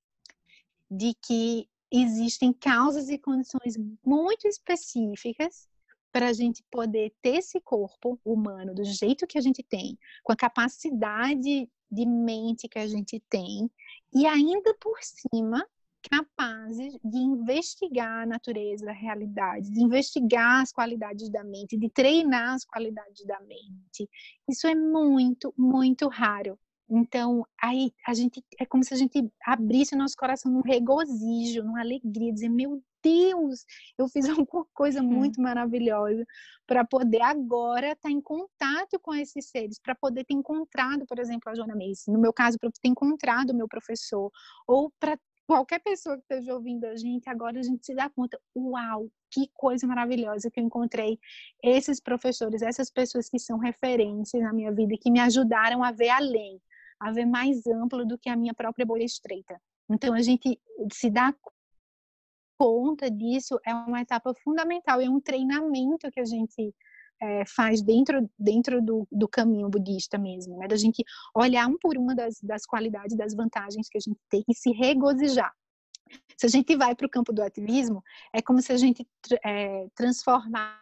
Speaker 2: de que existem causas e condições muito específicas para a gente poder ter esse corpo humano do jeito que a gente tem, com a capacidade de mente que a gente tem, e ainda por cima capazes de investigar a natureza da realidade, de investigar as qualidades da mente, de treinar as qualidades da mente. Isso é muito, muito raro. Então, aí a gente é como se a gente abrisse o nosso coração num regozijo, numa alegria, dizer, meu Deus, eu fiz alguma coisa muito maravilhosa para poder agora estar tá em contato com esses seres, para poder ter encontrado, por exemplo, a Joana Macy, no meu caso, para ter encontrado o meu professor, ou para qualquer pessoa que esteja ouvindo a gente, agora a gente se dá conta, uau, que coisa maravilhosa que eu encontrei esses professores, essas pessoas que são referências na minha vida, que me ajudaram a ver além, a ver mais amplo do que a minha própria bolha estreita. Então, a gente se dá conta disso é uma etapa fundamental, é um treinamento que a gente é, faz dentro, dentro do, do caminho budista mesmo, né? da gente olhar um por uma das, das qualidades, das vantagens que a gente tem e se regozijar. Se a gente vai para o campo do ativismo, é como se a gente é, transformasse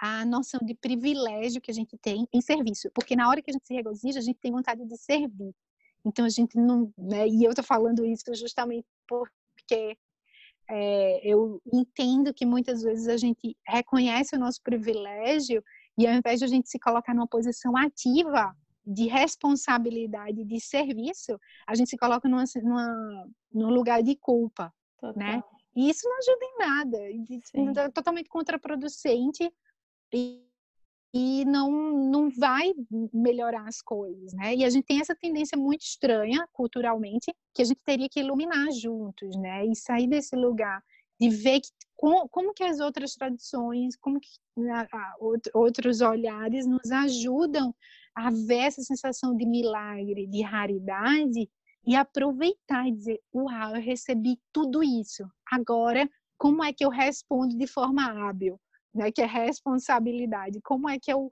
Speaker 2: a noção de privilégio que a gente tem em serviço, porque na hora que a gente se regozija, a gente tem vontade de servir. Então a gente não, né, e eu estou falando isso justamente porque é, eu entendo que muitas vezes a gente reconhece o nosso privilégio e ao invés de a gente se colocar numa posição ativa de responsabilidade, de serviço, a gente se coloca numa, numa, num lugar de culpa, né? Total. né? E isso não ajuda em nada, é totalmente contraproducente e, e não, não vai melhorar as coisas, né? E a gente tem essa tendência muito estranha culturalmente que a gente teria que iluminar juntos, né? E sair desse lugar de ver que, como, como que as outras tradições, como que a, a, outros olhares nos ajudam a ver essa sensação de milagre, de raridade e aproveitar e dizer, uau, eu recebi tudo isso. Agora, como é que eu respondo de forma hábil? Né, que é responsabilidade. Como é que eu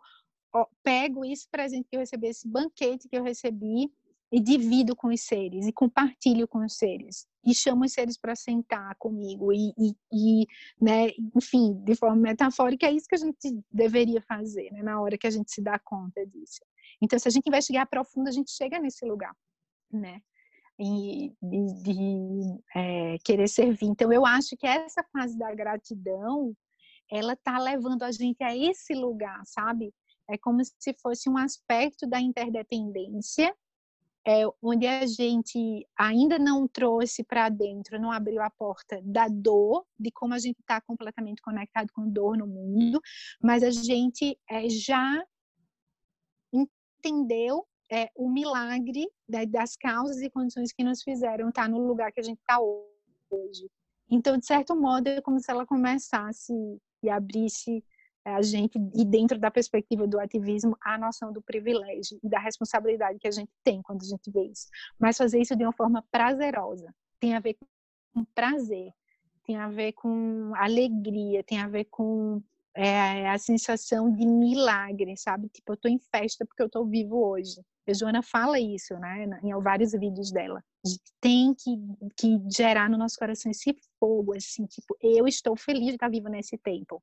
Speaker 2: ó, pego esse presente que eu recebi, esse banquete que eu recebi e divido com os seres e compartilho com os seres e chamo os seres para sentar comigo e, e, e, né, enfim, de forma metafórica é isso que a gente deveria fazer, né, na hora que a gente se dá conta disso. Então, se a gente investigar profundo, a gente chega nesse lugar, né? E de, de é, querer servir. Então, eu acho que essa fase da gratidão ela está levando a gente a esse lugar, sabe? É como se fosse um aspecto da interdependência, é, onde a gente ainda não trouxe para dentro, não abriu a porta da dor, de como a gente está completamente conectado com dor no mundo, mas a gente é, já entendeu é, o milagre das causas e condições que nos fizeram estar tá no lugar que a gente está hoje. Então, de certo modo, é como se ela começasse e abrisse eh, a gente, e dentro da perspectiva do ativismo, a noção do privilégio e da responsabilidade que a gente tem quando a gente vê isso. Mas fazer isso de uma forma prazerosa, tem a ver com prazer, tem a ver com alegria, tem a ver com é, a sensação de milagre, sabe? Tipo, eu tô em festa porque eu tô vivo hoje. A Joana fala isso, né, em vários vídeos dela. Tem que, que gerar no nosso coração esse fogo, assim, tipo, eu estou feliz de estar viva nesse tempo,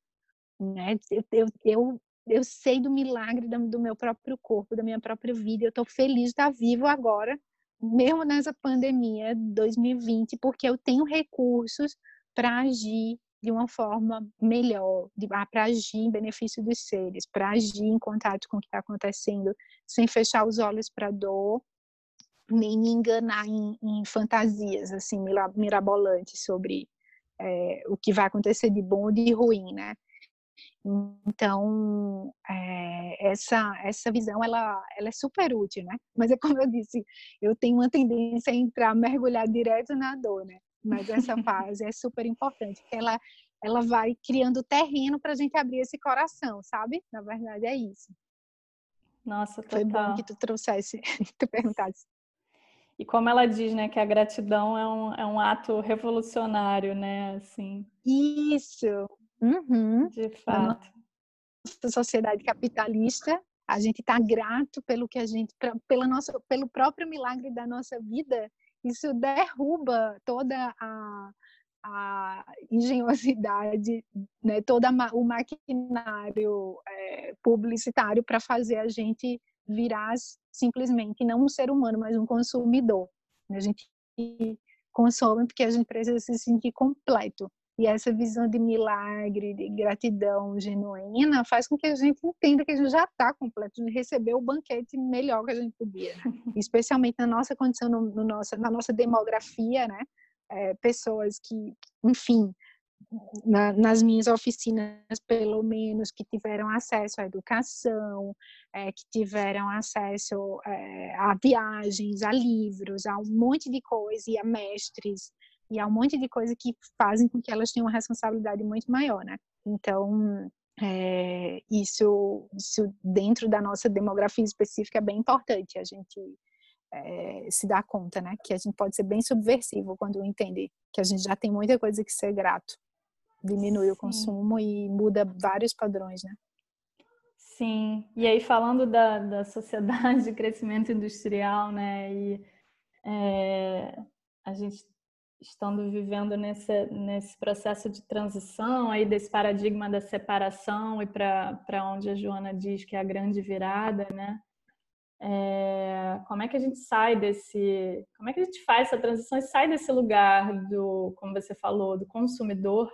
Speaker 2: né? Eu, eu, eu, eu sei do milagre do meu próprio corpo, da minha própria vida, eu estou feliz de estar vivo agora, mesmo nessa pandemia 2020, porque eu tenho recursos para agir de uma forma melhor, ah, para agir em benefício dos seres, para agir em contato com o que está acontecendo, sem fechar os olhos para a dor, nem me enganar em, em, fantasias assim mirabolantes sobre é, o que vai acontecer de bom ou de ruim, né? Então é, essa essa visão ela ela é super útil, né? Mas é como eu disse, eu tenho uma tendência a entrar mergulhar direto na dor, né? Mas essa fase é super importante, porque ela, ela vai criando terreno para a gente abrir esse coração, sabe? Na verdade é isso.
Speaker 1: Nossa, total.
Speaker 2: Foi bom que tu trouxesse, tu perguntasse.
Speaker 1: E como ela diz, né, que a gratidão é um, é um ato revolucionário, né, assim.
Speaker 2: Isso. Uhum.
Speaker 1: De fato.
Speaker 2: Na sociedade capitalista, a gente está grato pelo que a gente, pela nossa, pelo próprio milagre da nossa vida. Isso derruba toda a, a engenhosidade, né, todo o maquinário é, publicitário para fazer a gente virar simplesmente não um ser humano, mas um consumidor. A gente consome porque a gente precisa se sentir completo. E essa visão de milagre, de gratidão genuína, faz com que a gente entenda que a gente já está completo, de receber o banquete melhor que a gente podia. Né? Especialmente na nossa condição, no, no nossa, na nossa demografia, né? É, pessoas que, enfim, na, nas minhas oficinas, pelo menos, que tiveram acesso à educação, é, que tiveram acesso é, a viagens, a livros, a um monte de coisa, e a mestres, e a um monte de coisa que fazem com que elas tenham uma responsabilidade muito maior, né? Então, é, isso, isso dentro da nossa demografia específica é bem importante a gente é, se dar conta, né? Que a gente pode ser bem subversivo quando entende que a gente já tem muita coisa que ser grato diminui Sim. o consumo e muda vários padrões, né?
Speaker 1: Sim, e aí falando da, da sociedade de crescimento industrial, né, e é, a gente estando vivendo nesse, nesse processo de transição aí desse paradigma da separação e para onde a Joana diz que é a grande virada, né, é, como é que a gente sai desse, como é que a gente faz essa transição e sai desse lugar do, como você falou, do consumidor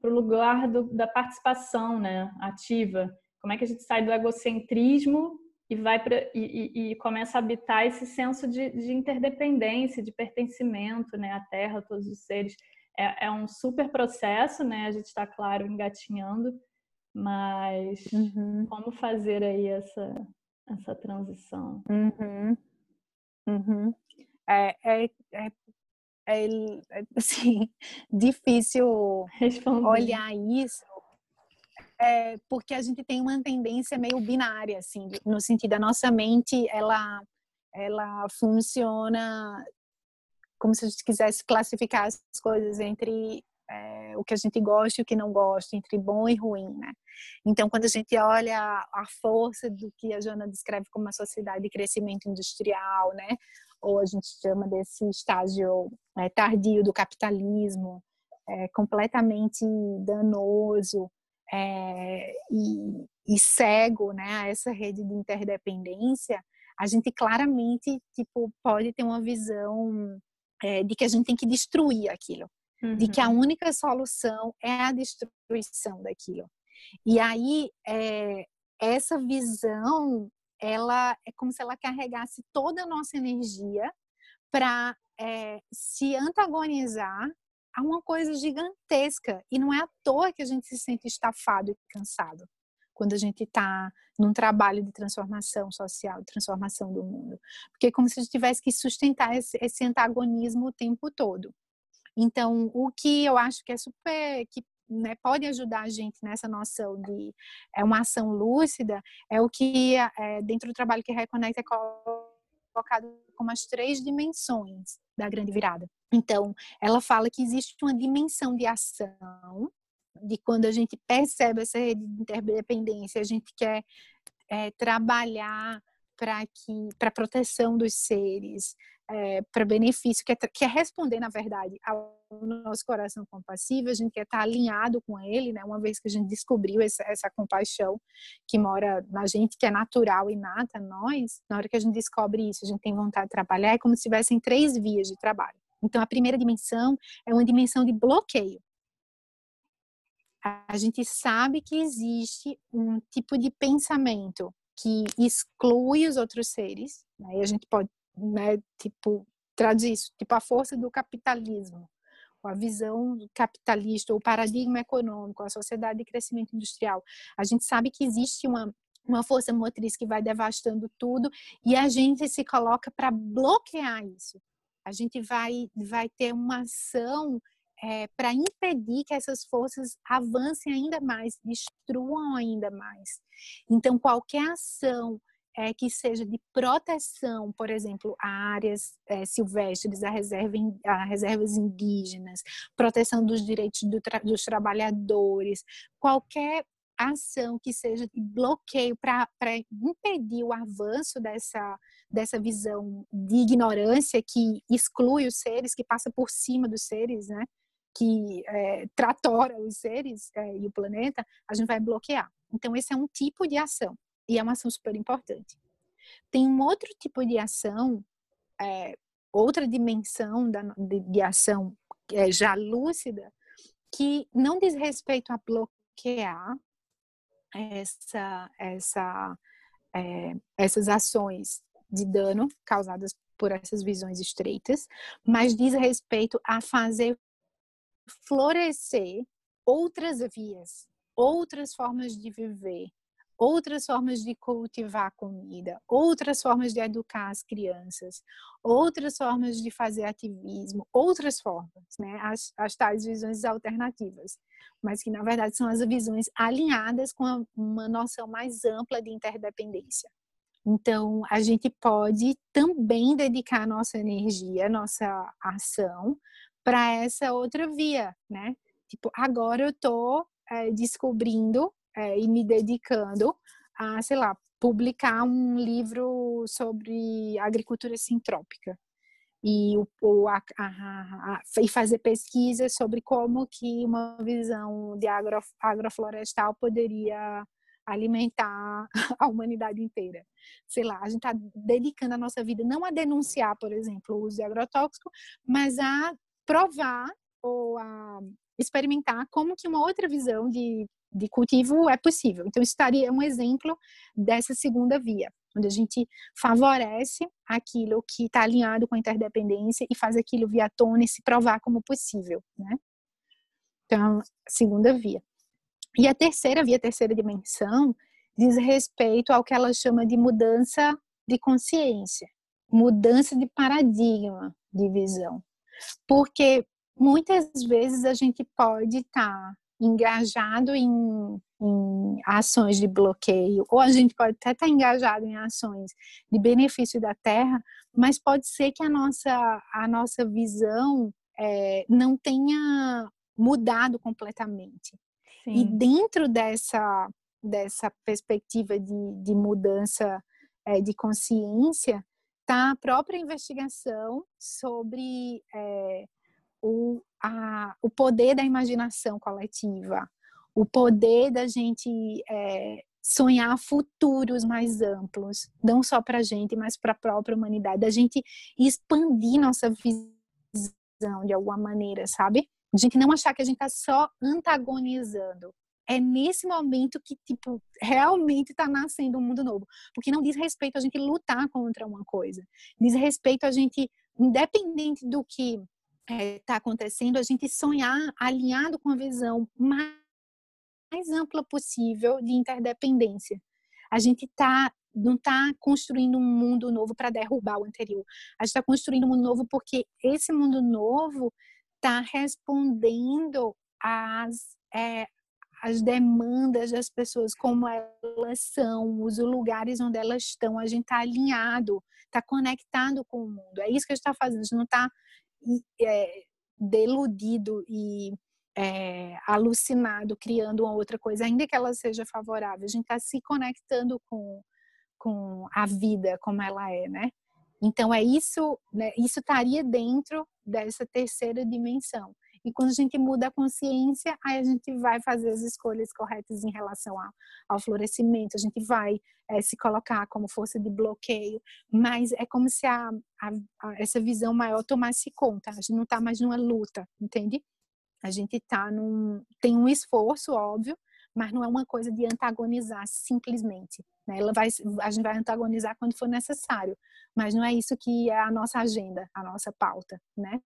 Speaker 1: para o lugar do, da participação né, ativa. Como é que a gente sai do egocentrismo e vai pra, e, e, e começa a habitar esse senso de, de, interdependência, de pertencimento né, à Terra, a todos os seres. É, é um super processo, né? A gente está, claro, engatinhando, mas uhum. como fazer aí essa, essa transição?
Speaker 2: Uhum. Uhum. É, é, é é, assim, difícil Responder. olhar isso, é, porque a gente tem uma tendência meio binária, assim, no sentido da nossa mente, ela, ela funciona como se a gente quisesse classificar as coisas entre é, o que a gente gosta e o que não gosta, entre bom e ruim, né? Então, quando a gente olha a força do que a Joana descreve como uma sociedade de crescimento industrial, né? ou a gente chama desse estágio é, tardio do capitalismo, é, completamente danoso é, e, e, cego né, a essa rede de interdependência, a gente claramente tipo, pode ter uma visão é, de que a gente tem que destruir aquilo, uhum. de que a uhum. única solução é a destruição daquilo. E aí, é, essa visão ela é como se ela carregasse toda a nossa energia para é, se antagonizar a uma coisa gigantesca. E não é à toa que a gente se sente estafado e cansado quando a gente está num trabalho de transformação social, de transformação do mundo. Porque é como se a gente tivesse que sustentar esse, esse antagonismo o tempo todo. Então, o que eu acho que é super, que né, pode ajudar a gente nessa noção de é uma ação lúcida, é o que é, dentro do trabalho que Reconecta é colocado como as três dimensões da grande virada. Então, ela fala que existe uma dimensão de ação, de quando a gente percebe essa rede de interdependência, a gente quer é, trabalhar para que para proteção dos seres, é, para benefício, é, que é responder, na verdade, ao nosso coração compassivo, a gente quer estar alinhado com ele, né? Uma vez que a gente descobriu essa, essa compaixão que mora na gente, que é natural, inata, nós, na hora que a gente descobre isso, a gente tem vontade de trabalhar, é como se tivessem três vias de trabalho. Então, a primeira dimensão é uma dimensão de bloqueio. A gente sabe que existe um tipo de pensamento que exclui os outros seres, né? e a gente pode né, tipo, traduz isso, tipo a força do capitalismo, a visão capitalista, o paradigma econômico, a sociedade de crescimento industrial. A gente sabe que existe uma uma força motriz que vai devastando tudo e a gente se coloca para bloquear isso. A gente vai vai ter uma ação é, para impedir que essas forças avancem ainda mais, destruam ainda mais. Então, qualquer ação é, que seja de proteção, por exemplo, a áreas é, silvestres, a, reserva, a reservas indígenas, proteção dos direitos do tra dos trabalhadores, qualquer ação que seja de bloqueio para impedir o avanço dessa, dessa visão de ignorância que exclui os seres, que passa por cima dos seres, né? que é, tratora os seres é, e o planeta, a gente vai bloquear. Então, esse é um tipo de ação, e é uma ação super importante. Tem um outro tipo de ação, é, outra dimensão da, de, de ação é, já lúcida, que não diz respeito a bloquear essa, essa, é, essas ações de dano causadas por essas visões estreitas, mas diz respeito a fazer florescer outras vias, outras formas de viver, outras formas de cultivar comida, outras formas de educar as crianças, outras formas de fazer ativismo, outras formas, né? As, as tais visões alternativas, mas que na verdade são as visões alinhadas com uma noção mais ampla de interdependência. Então, a gente pode também dedicar nossa energia, nossa ação para essa outra via, né? Tipo, agora eu estou é, descobrindo é, e me dedicando a, sei lá, publicar um livro sobre agricultura sintrópica e, o, a, a, a, e fazer pesquisas sobre como que uma visão de agro, agroflorestal poderia alimentar a humanidade inteira. Sei lá, a gente está dedicando a nossa vida não a denunciar, por exemplo, o uso de agrotóxico, mas a provar ou a experimentar como que uma outra visão de de cultivo é possível. Então, isso estaria um exemplo dessa segunda via, onde a gente favorece aquilo que está alinhado com a interdependência e faz aquilo via tona e se provar como possível, né? Então, segunda via. E a terceira via, a terceira dimensão, diz respeito ao que ela chama de mudança de consciência, mudança de paradigma de visão. Porque muitas vezes a gente pode estar tá engajado em, em, ações de bloqueio, ou a gente pode até estar engajado em ações de benefício da terra, mas pode ser que a nossa, a nossa visão é, não tenha mudado completamente. Sim. E dentro dessa, dessa perspectiva de, de mudança é, de consciência, está a própria investigação sobre é, o, a, o poder da imaginação coletiva, o poder da gente é, sonhar futuros mais amplos, não só para a gente, mas para a própria humanidade, da gente expandir nossa visão de alguma maneira, sabe? A gente não achar que a gente está só antagonizando. É nesse momento que, tipo, realmente está nascendo um mundo novo. Porque não diz respeito a gente lutar contra uma coisa. Diz respeito a gente, independente do que está é, tá acontecendo, a gente sonhar alinhado com a visão mais, mais ampla possível de interdependência. A gente tá, não está construindo um mundo novo para derrubar o anterior. A gente está construindo um mundo novo porque esse mundo novo está respondendo às, é, às demandas das pessoas, como elas são, os lugares onde elas estão. A gente está alinhado, está conectado com o mundo. É isso que a gente está fazendo. A gente não está é, deludido e é, alucinado, criando uma outra coisa, ainda que ela seja favorável. A gente está se conectando com, com a vida como ela é, né? Então é isso, né, isso estaria dentro dessa terceira dimensão. E quando a gente muda a consciência, aí a gente vai fazer as escolhas corretas em relação ao, ao florescimento, a gente vai é, se colocar como força de bloqueio, mas é como se a, a, a, essa visão maior tomasse conta, a gente não está mais numa luta, entende? A gente tá num. tem um esforço, óbvio, mas não é uma coisa de antagonizar simplesmente. Né? Ela vai, a gente vai antagonizar quando for necessário, mas não é isso que é a nossa agenda, a nossa pauta, né?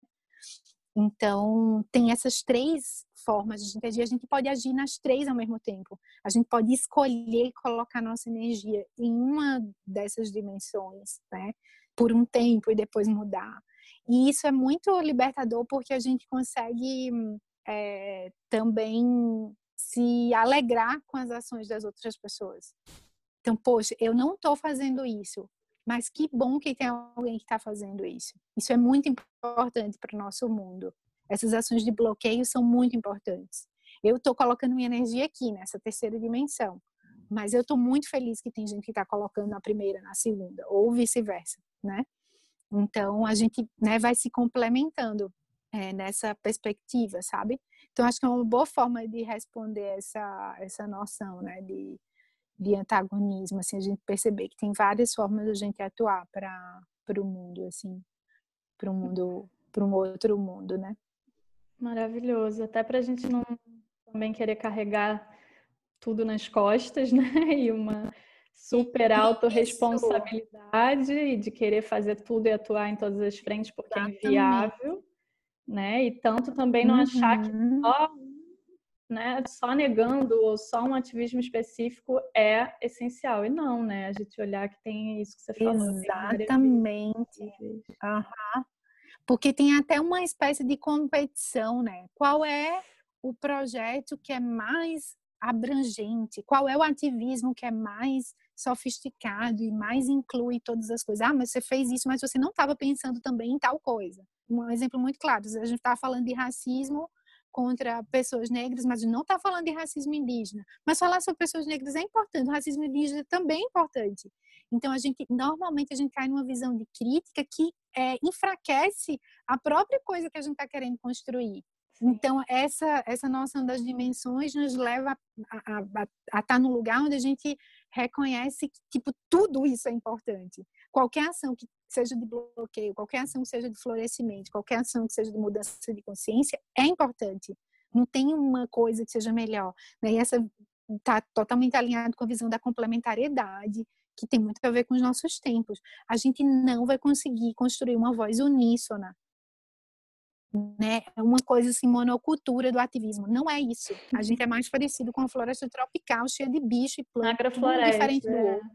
Speaker 2: Então, tem essas três formas de agir. A gente pode agir nas três ao mesmo tempo. A gente pode escolher colocar nossa energia em uma dessas dimensões, né? Por um tempo e depois mudar. E isso é muito libertador porque a gente consegue é, também se alegrar com as ações das outras pessoas. Então, poxa, eu não estou fazendo isso, mas que bom que tem alguém que está fazendo isso. Isso é muito importante para o nosso mundo. Essas ações de bloqueio são muito importantes. Eu estou colocando minha energia aqui, nessa terceira dimensão. Mas eu estou muito feliz que tem gente que está colocando na primeira, na segunda, ou vice-versa, né? Então, a gente né, vai se complementando é, nessa perspectiva, sabe? Então, acho que é uma boa forma de responder essa, essa noção, né? De, de antagonismo, assim, a gente perceber que tem várias formas de a gente atuar para o mundo, assim, para um mundo, para um outro mundo, né?
Speaker 1: Maravilhoso, até para a gente não também querer carregar tudo nas costas, né? E uma super autorresponsabilidade e de querer fazer tudo e atuar em todas as frentes porque Exatamente. é inviável, né? E tanto também não uhum. achar que uhum. só, né, só negando ou só um ativismo específico é essencial. E não, né? A gente olhar que tem isso que você falou.
Speaker 2: Exatamente. Uhum. Porque tem até uma espécie de competição, né? Qual é o projeto que é mais abrangente? Qual é o ativismo que é mais sofisticado e mais inclui todas as coisas? Ah, mas você fez isso, mas você não estava pensando também em tal coisa. Um exemplo muito claro: a gente estava falando de racismo contra pessoas negras, mas não está falando de racismo indígena. Mas falar sobre pessoas negras é importante, o racismo indígena também é importante. Então a gente normalmente a gente cai numa visão de crítica que é, enfraquece a própria coisa que a gente está querendo construir. Então, essa, essa noção das dimensões nos leva a estar tá no lugar onde a gente reconhece que, tipo, tudo isso é importante. Qualquer ação que seja de bloqueio, qualquer ação que seja de florescimento, qualquer ação que seja de mudança de consciência é importante. Não tem uma coisa que seja melhor. Né? E essa está totalmente alinhado com a visão da complementariedade, que tem muito a ver com os nossos tempos. A gente não vai conseguir construir uma voz uníssona né? É uma coisa assim, monocultura do ativismo. Não é isso. A gente é mais parecido com a floresta tropical, cheia de bicho e plantas, diferente do é. outro.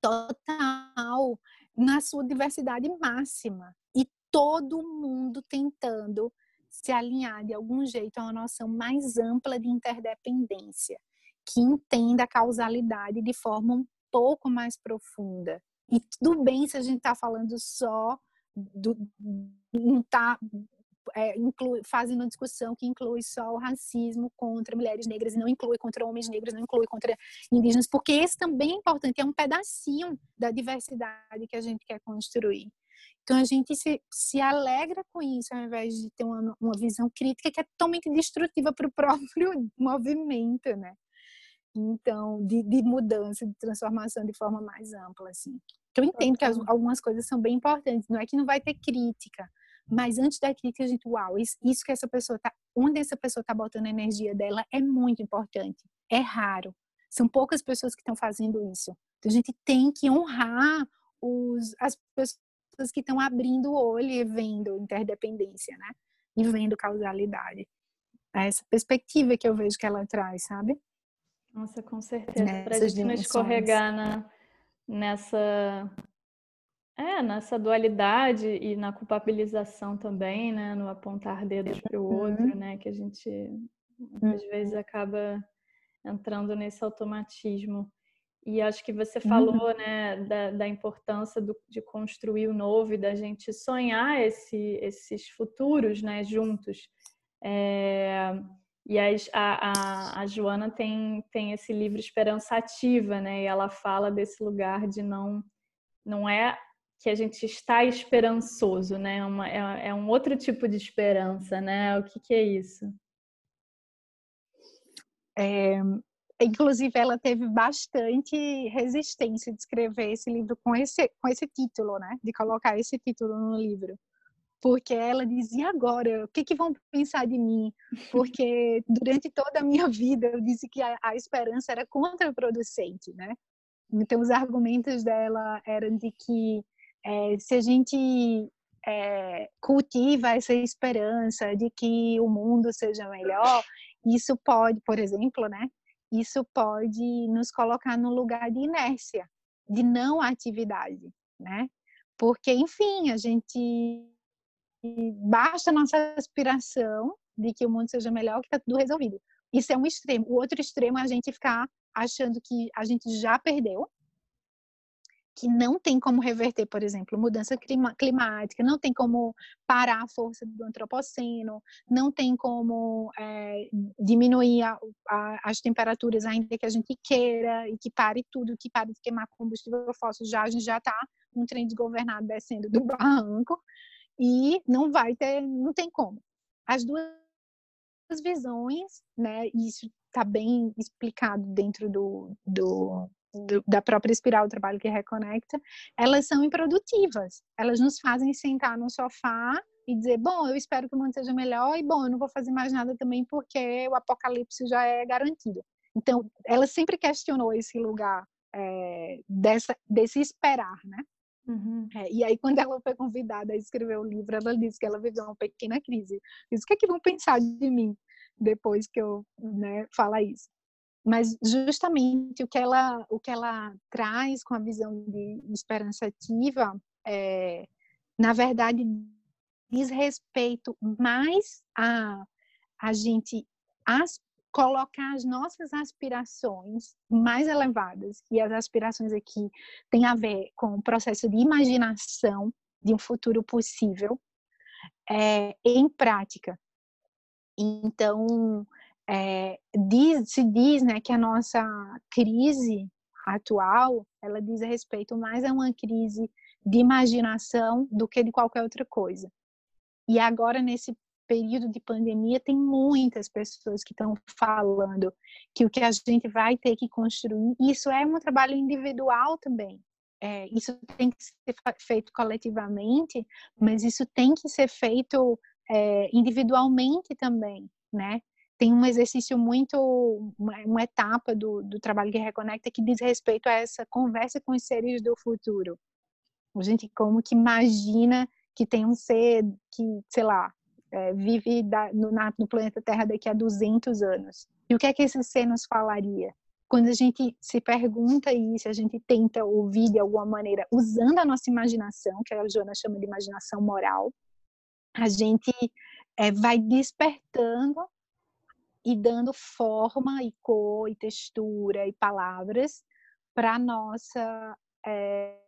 Speaker 2: Total, na sua diversidade máxima. E todo mundo tentando se alinhar de algum jeito a uma noção mais ampla de interdependência, que entenda a causalidade de forma um pouco mais profunda. E tudo bem se a gente está falando só do, não está é, uma discussão que inclui só o racismo contra mulheres negras e não inclui contra homens negros, não inclui contra indígenas, porque esse também é importante, é um pedacinho da diversidade que a gente quer construir. Então a gente se, se alegra com isso, ao invés de ter uma, uma visão crítica que é totalmente destrutiva para o próprio movimento, né? Então, de, de mudança, de transformação de forma mais ampla, assim. Eu entendo que as, algumas coisas são bem importantes, não é que não vai ter crítica, mas antes da crítica a gente, uau, isso, isso que essa pessoa tá, onde essa pessoa tá botando a energia dela é muito importante, é raro. São poucas pessoas que estão fazendo isso. Então a gente tem que honrar os, as pessoas que estão abrindo o olho e vendo interdependência, né? E vendo causalidade. É essa perspectiva que eu vejo que ela traz, sabe?
Speaker 1: Nossa, com certeza. Para a gente não escorregar na, nessa é, nessa dualidade e na culpabilização também, né, no apontar dedos para o outro, uhum. né, que a gente às vezes uhum. acaba entrando nesse automatismo. E acho que você falou, uhum. né, da, da importância do, de construir o novo e da gente sonhar esse, esses futuros, né, juntos. É, e a, a, a, Joana tem, tem esse livro Esperança Ativa, né? E ela fala desse lugar de não não é que a gente está esperançoso, né? Uma, é, é um outro tipo de esperança, né? O que, que é isso?
Speaker 2: É, inclusive, ela teve bastante resistência de escrever esse livro com esse, com esse título, né? De colocar esse título no livro porque ela dizia agora, o que, que vão pensar de mim? Porque durante toda a minha vida eu disse que a, a esperança era contraproducente, né? Então os argumentos dela eram de que é, se a gente é, cultiva essa esperança de que o mundo seja melhor, isso pode, por exemplo, né? Isso pode nos colocar no lugar de inércia, de não atividade, né? Porque, enfim, a gente basta nossa aspiração de que o mundo seja melhor, que está tudo resolvido. Isso é um extremo. O outro extremo é a gente ficar achando que a gente já perdeu, que não tem como reverter, por exemplo, mudança climática, não tem como parar a força do antropoceno, não tem como é, diminuir a, a, as temperaturas ainda que a gente queira e que pare tudo, que pare de queimar combustível fóssil, já a gente já está um trem desgovernado descendo do barranco e não vai ter, não tem como. As duas visões, né, isso está bem explicado dentro do, do do, da própria espiral do trabalho que reconecta, elas são improdutivas. Elas nos fazem sentar no sofá e dizer, bom, eu espero que o mundo seja melhor e bom, eu não vou fazer mais nada também porque o apocalipse já é garantido. Então, ela sempre questionou esse lugar é, dessa, desse esperar, né? Uhum. É, e aí, quando ela foi convidada a escrever o livro, ela disse que ela viveu uma pequena crise. Disse, o que é que vão pensar de mim depois que eu né, falar isso? mas justamente o que ela o que ela traz com a visão de esperança ativa é, na verdade diz respeito mais a a gente as, colocar as nossas aspirações mais elevadas e as aspirações aqui têm a ver com o processo de imaginação de um futuro possível é, em prática então é, diz, se diz né, que a nossa crise atual ela diz respeito mais a uma crise de imaginação do que de qualquer outra coisa. E agora, nesse período de pandemia, tem muitas pessoas que estão falando que o que a gente vai ter que construir, isso é um trabalho individual também. É, isso tem que ser feito coletivamente, mas isso tem que ser feito é, individualmente também, né? tem um exercício muito, uma, uma etapa do, do trabalho que reconecta que diz respeito a essa conversa com os seres do futuro. A gente como que imagina que tem um ser que, sei lá, é, vive da, no, na, no planeta Terra daqui a 200 anos. E o que é que esse ser nos falaria? Quando a gente se pergunta isso, a gente tenta ouvir de alguma maneira, usando a nossa imaginação, que a Joana chama de imaginação moral, a gente é, vai despertando e dando forma e cor e textura e palavras para nossa é,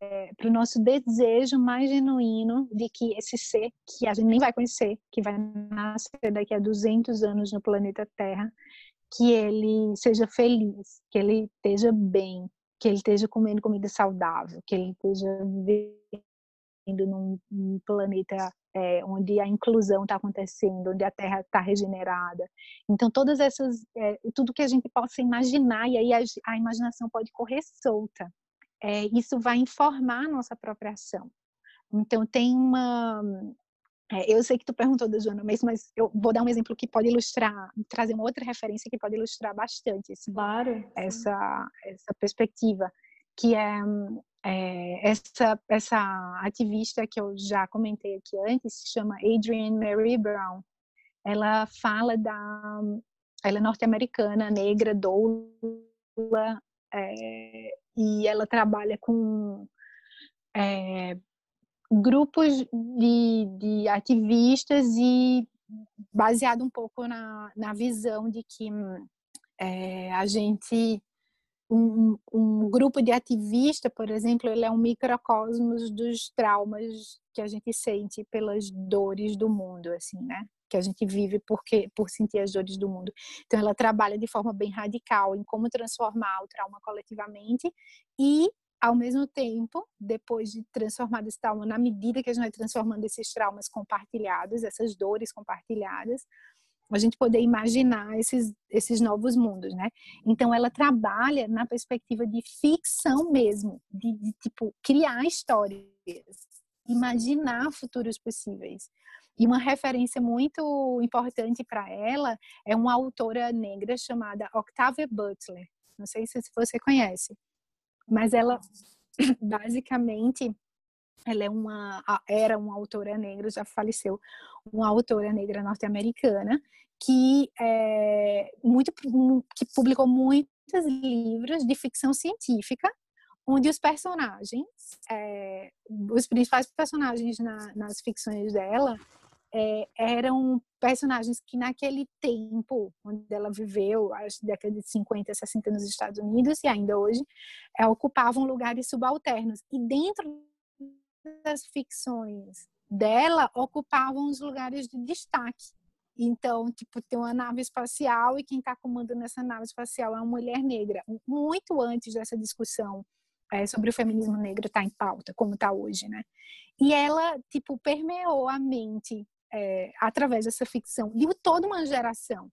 Speaker 2: é, para o nosso desejo mais genuíno de que esse ser que a gente nem vai conhecer, que vai nascer daqui a 200 anos no planeta Terra, que ele seja feliz, que ele esteja bem, que ele esteja comendo comida saudável, que ele esteja vivendo num, num planeta é, onde a inclusão está acontecendo, onde a terra está regenerada. Então, todas essas, é, tudo que a gente possa imaginar, e aí a, a imaginação pode correr solta. É, isso vai informar a nossa própria ação. Então, tem uma. É, eu sei que tu perguntou da Joana mesmo, mas eu vou dar um exemplo que pode ilustrar, trazer uma outra referência que pode ilustrar bastante esse, claro, essa, essa perspectiva, que é é, essa, essa ativista que eu já comentei aqui antes se chama Adrienne Mary Brown. Ela fala da. Ela é norte-americana, negra, doula, é, e ela trabalha com é, grupos de, de ativistas e baseado um pouco na, na visão de que é, a gente um, um, grupo de ativista, por exemplo, ele é um microcosmos dos traumas que a gente sente pelas dores do mundo, assim, né? Que a gente vive porque por sentir as dores do mundo. Então, ela trabalha de forma bem radical em como transformar o trauma coletivamente e ao mesmo tempo, depois de transformar esse trauma, na medida que a gente vai transformando esses traumas compartilhados, essas dores compartilhadas, a gente poder imaginar esses, esses novos mundos, né? Então ela trabalha na perspectiva de ficção mesmo, de, de tipo criar histórias, imaginar futuros possíveis. E uma referência muito importante para ela é uma autora negra chamada Octavia Butler. Não sei se você conhece, mas ela basicamente ela é uma, era uma autora negra, já faleceu, uma autora negra norte-americana que é muito que publicou muitos livros de ficção científica onde os personagens é, os principais personagens na, nas ficções dela é, eram personagens que naquele tempo, onde ela viveu, as décadas de 50, 60 nos Estados Unidos e ainda hoje, é, ocupavam lugares subalternos. E dentro das ficções dela, ocupavam os lugares de destaque. Então, tipo, tem uma nave espacial e quem está comandando essa nave espacial é uma mulher negra. Muito antes dessa discussão é, sobre o feminismo negro estar tá em pauta, como está hoje, né? E ela, tipo, permeou a mente é, através dessa ficção de toda uma geração.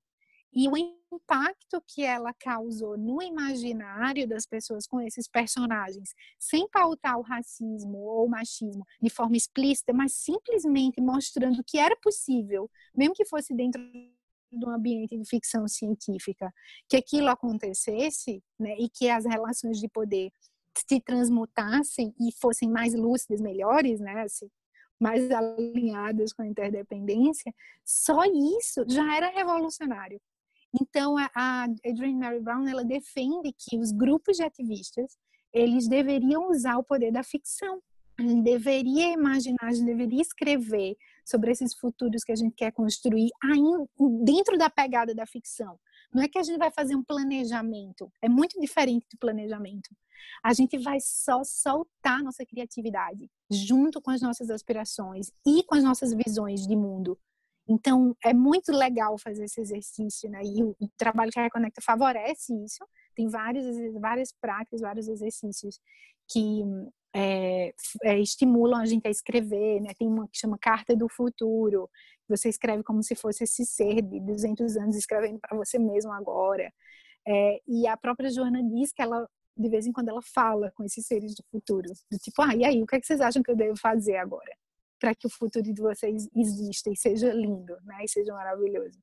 Speaker 2: E o impacto que ela causou no imaginário das pessoas com esses personagens, sem pautar o racismo ou o machismo de forma explícita, mas simplesmente mostrando que era possível, mesmo que fosse dentro de um ambiente de ficção científica, que aquilo acontecesse, né, e que as relações de poder se transmutassem e fossem mais lúcidas, melhores, né, assim, mais alinhadas com a interdependência, só isso já era revolucionário. Então, a Adrienne Mary Brown, ela defende que os grupos de ativistas, eles deveriam usar o poder da ficção. Deveria imaginar, a gente deveria escrever sobre esses futuros que a gente quer construir dentro da pegada da ficção. Não é que a gente vai fazer um planejamento, é muito diferente do planejamento. A gente vai só soltar nossa criatividade junto com as nossas aspirações e com as nossas visões de mundo. Então, é muito legal fazer esse exercício, né? E o, trabalho que a Reconecta favorece isso. Tem vários, várias práticas, vários exercícios que é, é, estimulam a gente a escrever, né? Tem uma que chama Carta do Futuro. Você escreve como se fosse esse ser de 200 anos escrevendo para você mesmo agora. É, e a própria Joana diz que ela de vez em quando ela fala com esses seres do futuro, do tipo, ah, e aí, o que, é que vocês acham que eu devo fazer agora? Para que o futuro de vocês exista e seja lindo, né? E seja maravilhoso.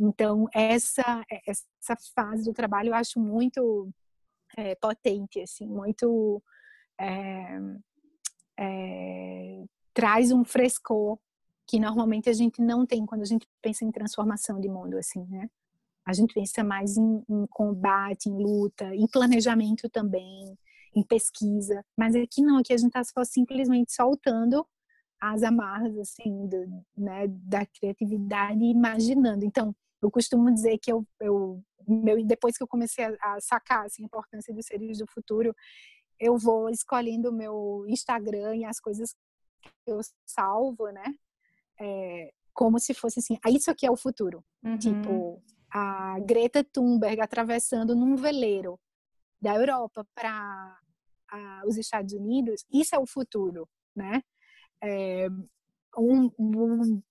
Speaker 2: Então, essa, essa fase do trabalho eu acho muito potente, assim, muito. É, é, traz um frescor que normalmente a gente não tem quando a gente pensa em transformação de mundo, assim, né? A gente pensa mais em, em combate, em luta, em planejamento também, em pesquisa. Mas aqui não, aqui a gente está só simplesmente soltando as amarras assim do, né, da criatividade e imaginando. Então, eu costumo dizer que eu, eu meu, depois que eu comecei a, a sacar assim, a importância dos seres do futuro, eu vou escolhendo o meu Instagram e as coisas que eu salvo, né? É, como se fosse assim, ah, isso aqui é o futuro. Uhum. Tipo, a Greta Thunberg atravessando num veleiro da Europa para os Estados Unidos, isso é o futuro, né? É, um, um,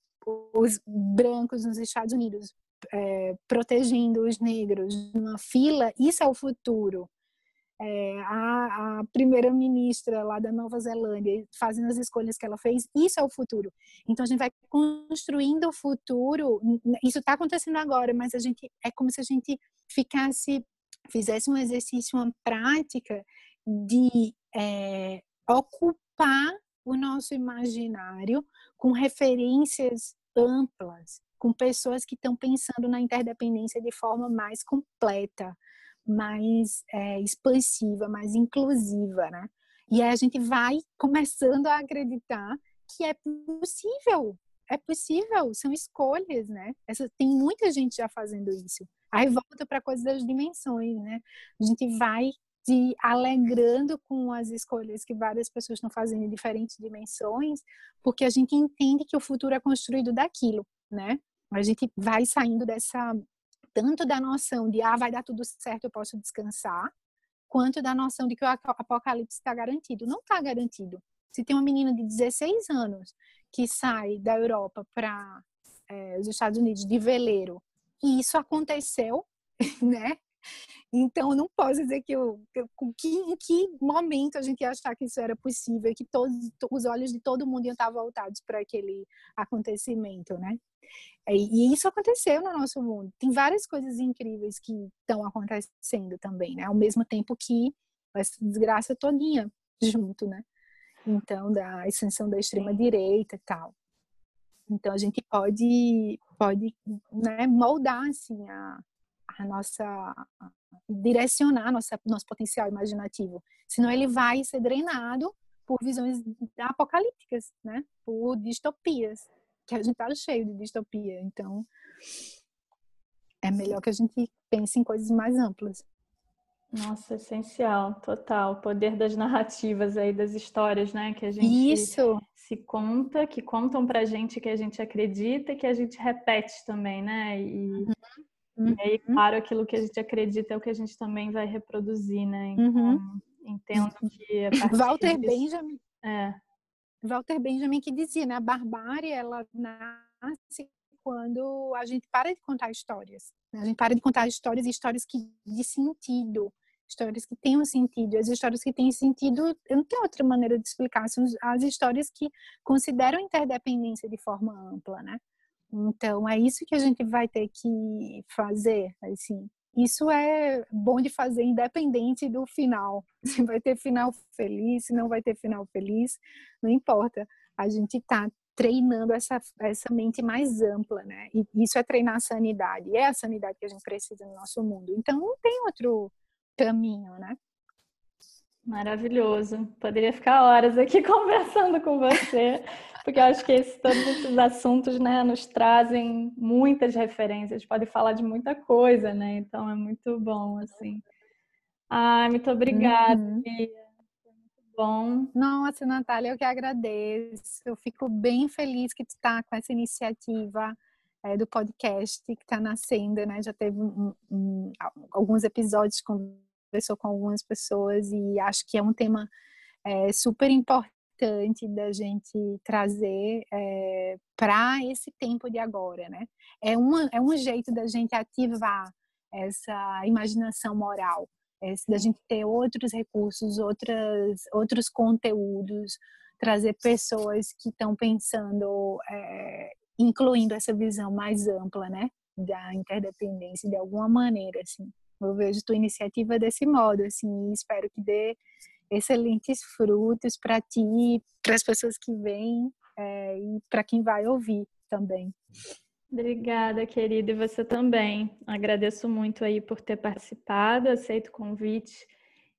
Speaker 2: os brancos nos Estados Unidos é, protegendo os negros numa fila, isso é o futuro é, a, a primeira-ministra lá da Nova Zelândia fazendo as escolhas que ela fez, isso é o futuro. Então a gente vai construindo o futuro. Isso está acontecendo agora, mas a gente é como se a gente ficasse, fizesse um exercício, uma prática de é, ocupar o nosso imaginário com referências amplas, com pessoas que estão pensando na interdependência de forma mais completa, mais é, expansiva, mais inclusiva, né? E aí a gente vai começando a acreditar que é possível, é possível, são escolhas, né? Essa, tem muita gente já fazendo isso. Aí volta para a coisa das dimensões, né? A gente vai se alegrando com as escolhas que várias pessoas estão fazendo em diferentes dimensões, porque a gente entende que o futuro é construído daquilo, né? A gente vai saindo dessa tanto da noção de, ah, vai dar tudo certo, eu posso descansar, quanto da noção de que o apocalipse está garantido. Não está garantido. Se tem uma menina de 16 anos que sai da Europa para é, os Estados Unidos de veleiro, e isso aconteceu, né? Então, não posso dizer que, eu, que, em que momento a gente ia achar que isso era possível, que todos os olhos de todo mundo iam estar voltados para aquele acontecimento, né? E isso aconteceu no nosso mundo. Tem várias coisas incríveis que estão acontecendo também, né? Ao mesmo tempo que essa desgraça todinha junto, né? Então, da extensão da extrema direita e tal. Então, a gente pode, pode né, moldar, assim, a, a nossa... direcionar nossa, nosso potencial imaginativo. Senão ele vai ser drenado por visões apocalípticas, né? Por distopias. Que a gente está cheio de distopia. Então, é melhor que a gente pense em coisas mais amplas.
Speaker 1: Nossa, essencial, total. O poder das narrativas aí, das histórias, né? Que a gente
Speaker 2: Isso.
Speaker 1: se conta, que contam pra gente que a gente acredita e que a gente repete também, né? E, uhum. e aí, uhum. claro, aquilo que a gente acredita é o que a gente também vai reproduzir, né? Então, uhum. entendo que.
Speaker 2: Walter disso... Benjamin. É. Walter Benjamin que dizia, né? A barbárie, ela nasce quando a gente para de contar histórias. Né? A gente para de contar histórias e histórias que de sentido, histórias que um sentido. As histórias que têm sentido, eu não tenho outra maneira de explicar, são as histórias que consideram interdependência de forma ampla, né? Então é isso que a gente vai ter que fazer, assim. Isso é bom de fazer independente do final. Se vai ter final feliz, se não vai ter final feliz, não importa. A gente está treinando essa, essa mente mais ampla, né? E isso é treinar a sanidade. É a sanidade que a gente precisa no nosso mundo. Então, não tem outro caminho, né?
Speaker 1: Maravilhoso. Poderia ficar horas aqui conversando com você, porque eu acho que esse, todos esses assuntos né, nos trazem muitas referências, pode falar de muita coisa, né? Então é muito bom, assim. Ai, muito obrigada, uhum bom.
Speaker 2: Nossa, Natália, eu que agradeço. Eu fico bem feliz que tu está com essa iniciativa é, do podcast que está nascendo, né? Já teve um, um, alguns episódios, conversou com algumas pessoas e acho que é um tema é, super importante da gente trazer é, para esse tempo de agora, né? É, uma, é um jeito da gente ativar essa imaginação moral é, da gente ter outros recursos, outras, outros conteúdos, trazer pessoas que estão pensando, é, incluindo essa visão mais ampla, né, da interdependência de alguma maneira, assim. Eu vejo tua iniciativa desse modo, assim, espero que dê excelentes frutos para ti, para as pessoas que vêm é, e para quem vai ouvir também.
Speaker 1: Obrigada, querida, e você também. Agradeço muito aí por ter participado, aceito o convite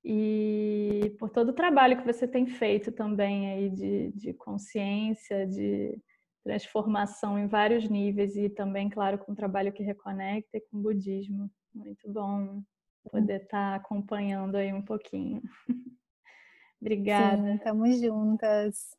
Speaker 1: e por todo o trabalho que você tem feito também aí de, de consciência, de transformação em vários níveis e também, claro, com o trabalho que reconecta e com o budismo. Muito bom poder estar acompanhando aí um pouquinho. Obrigada.
Speaker 2: Sim, estamos juntas.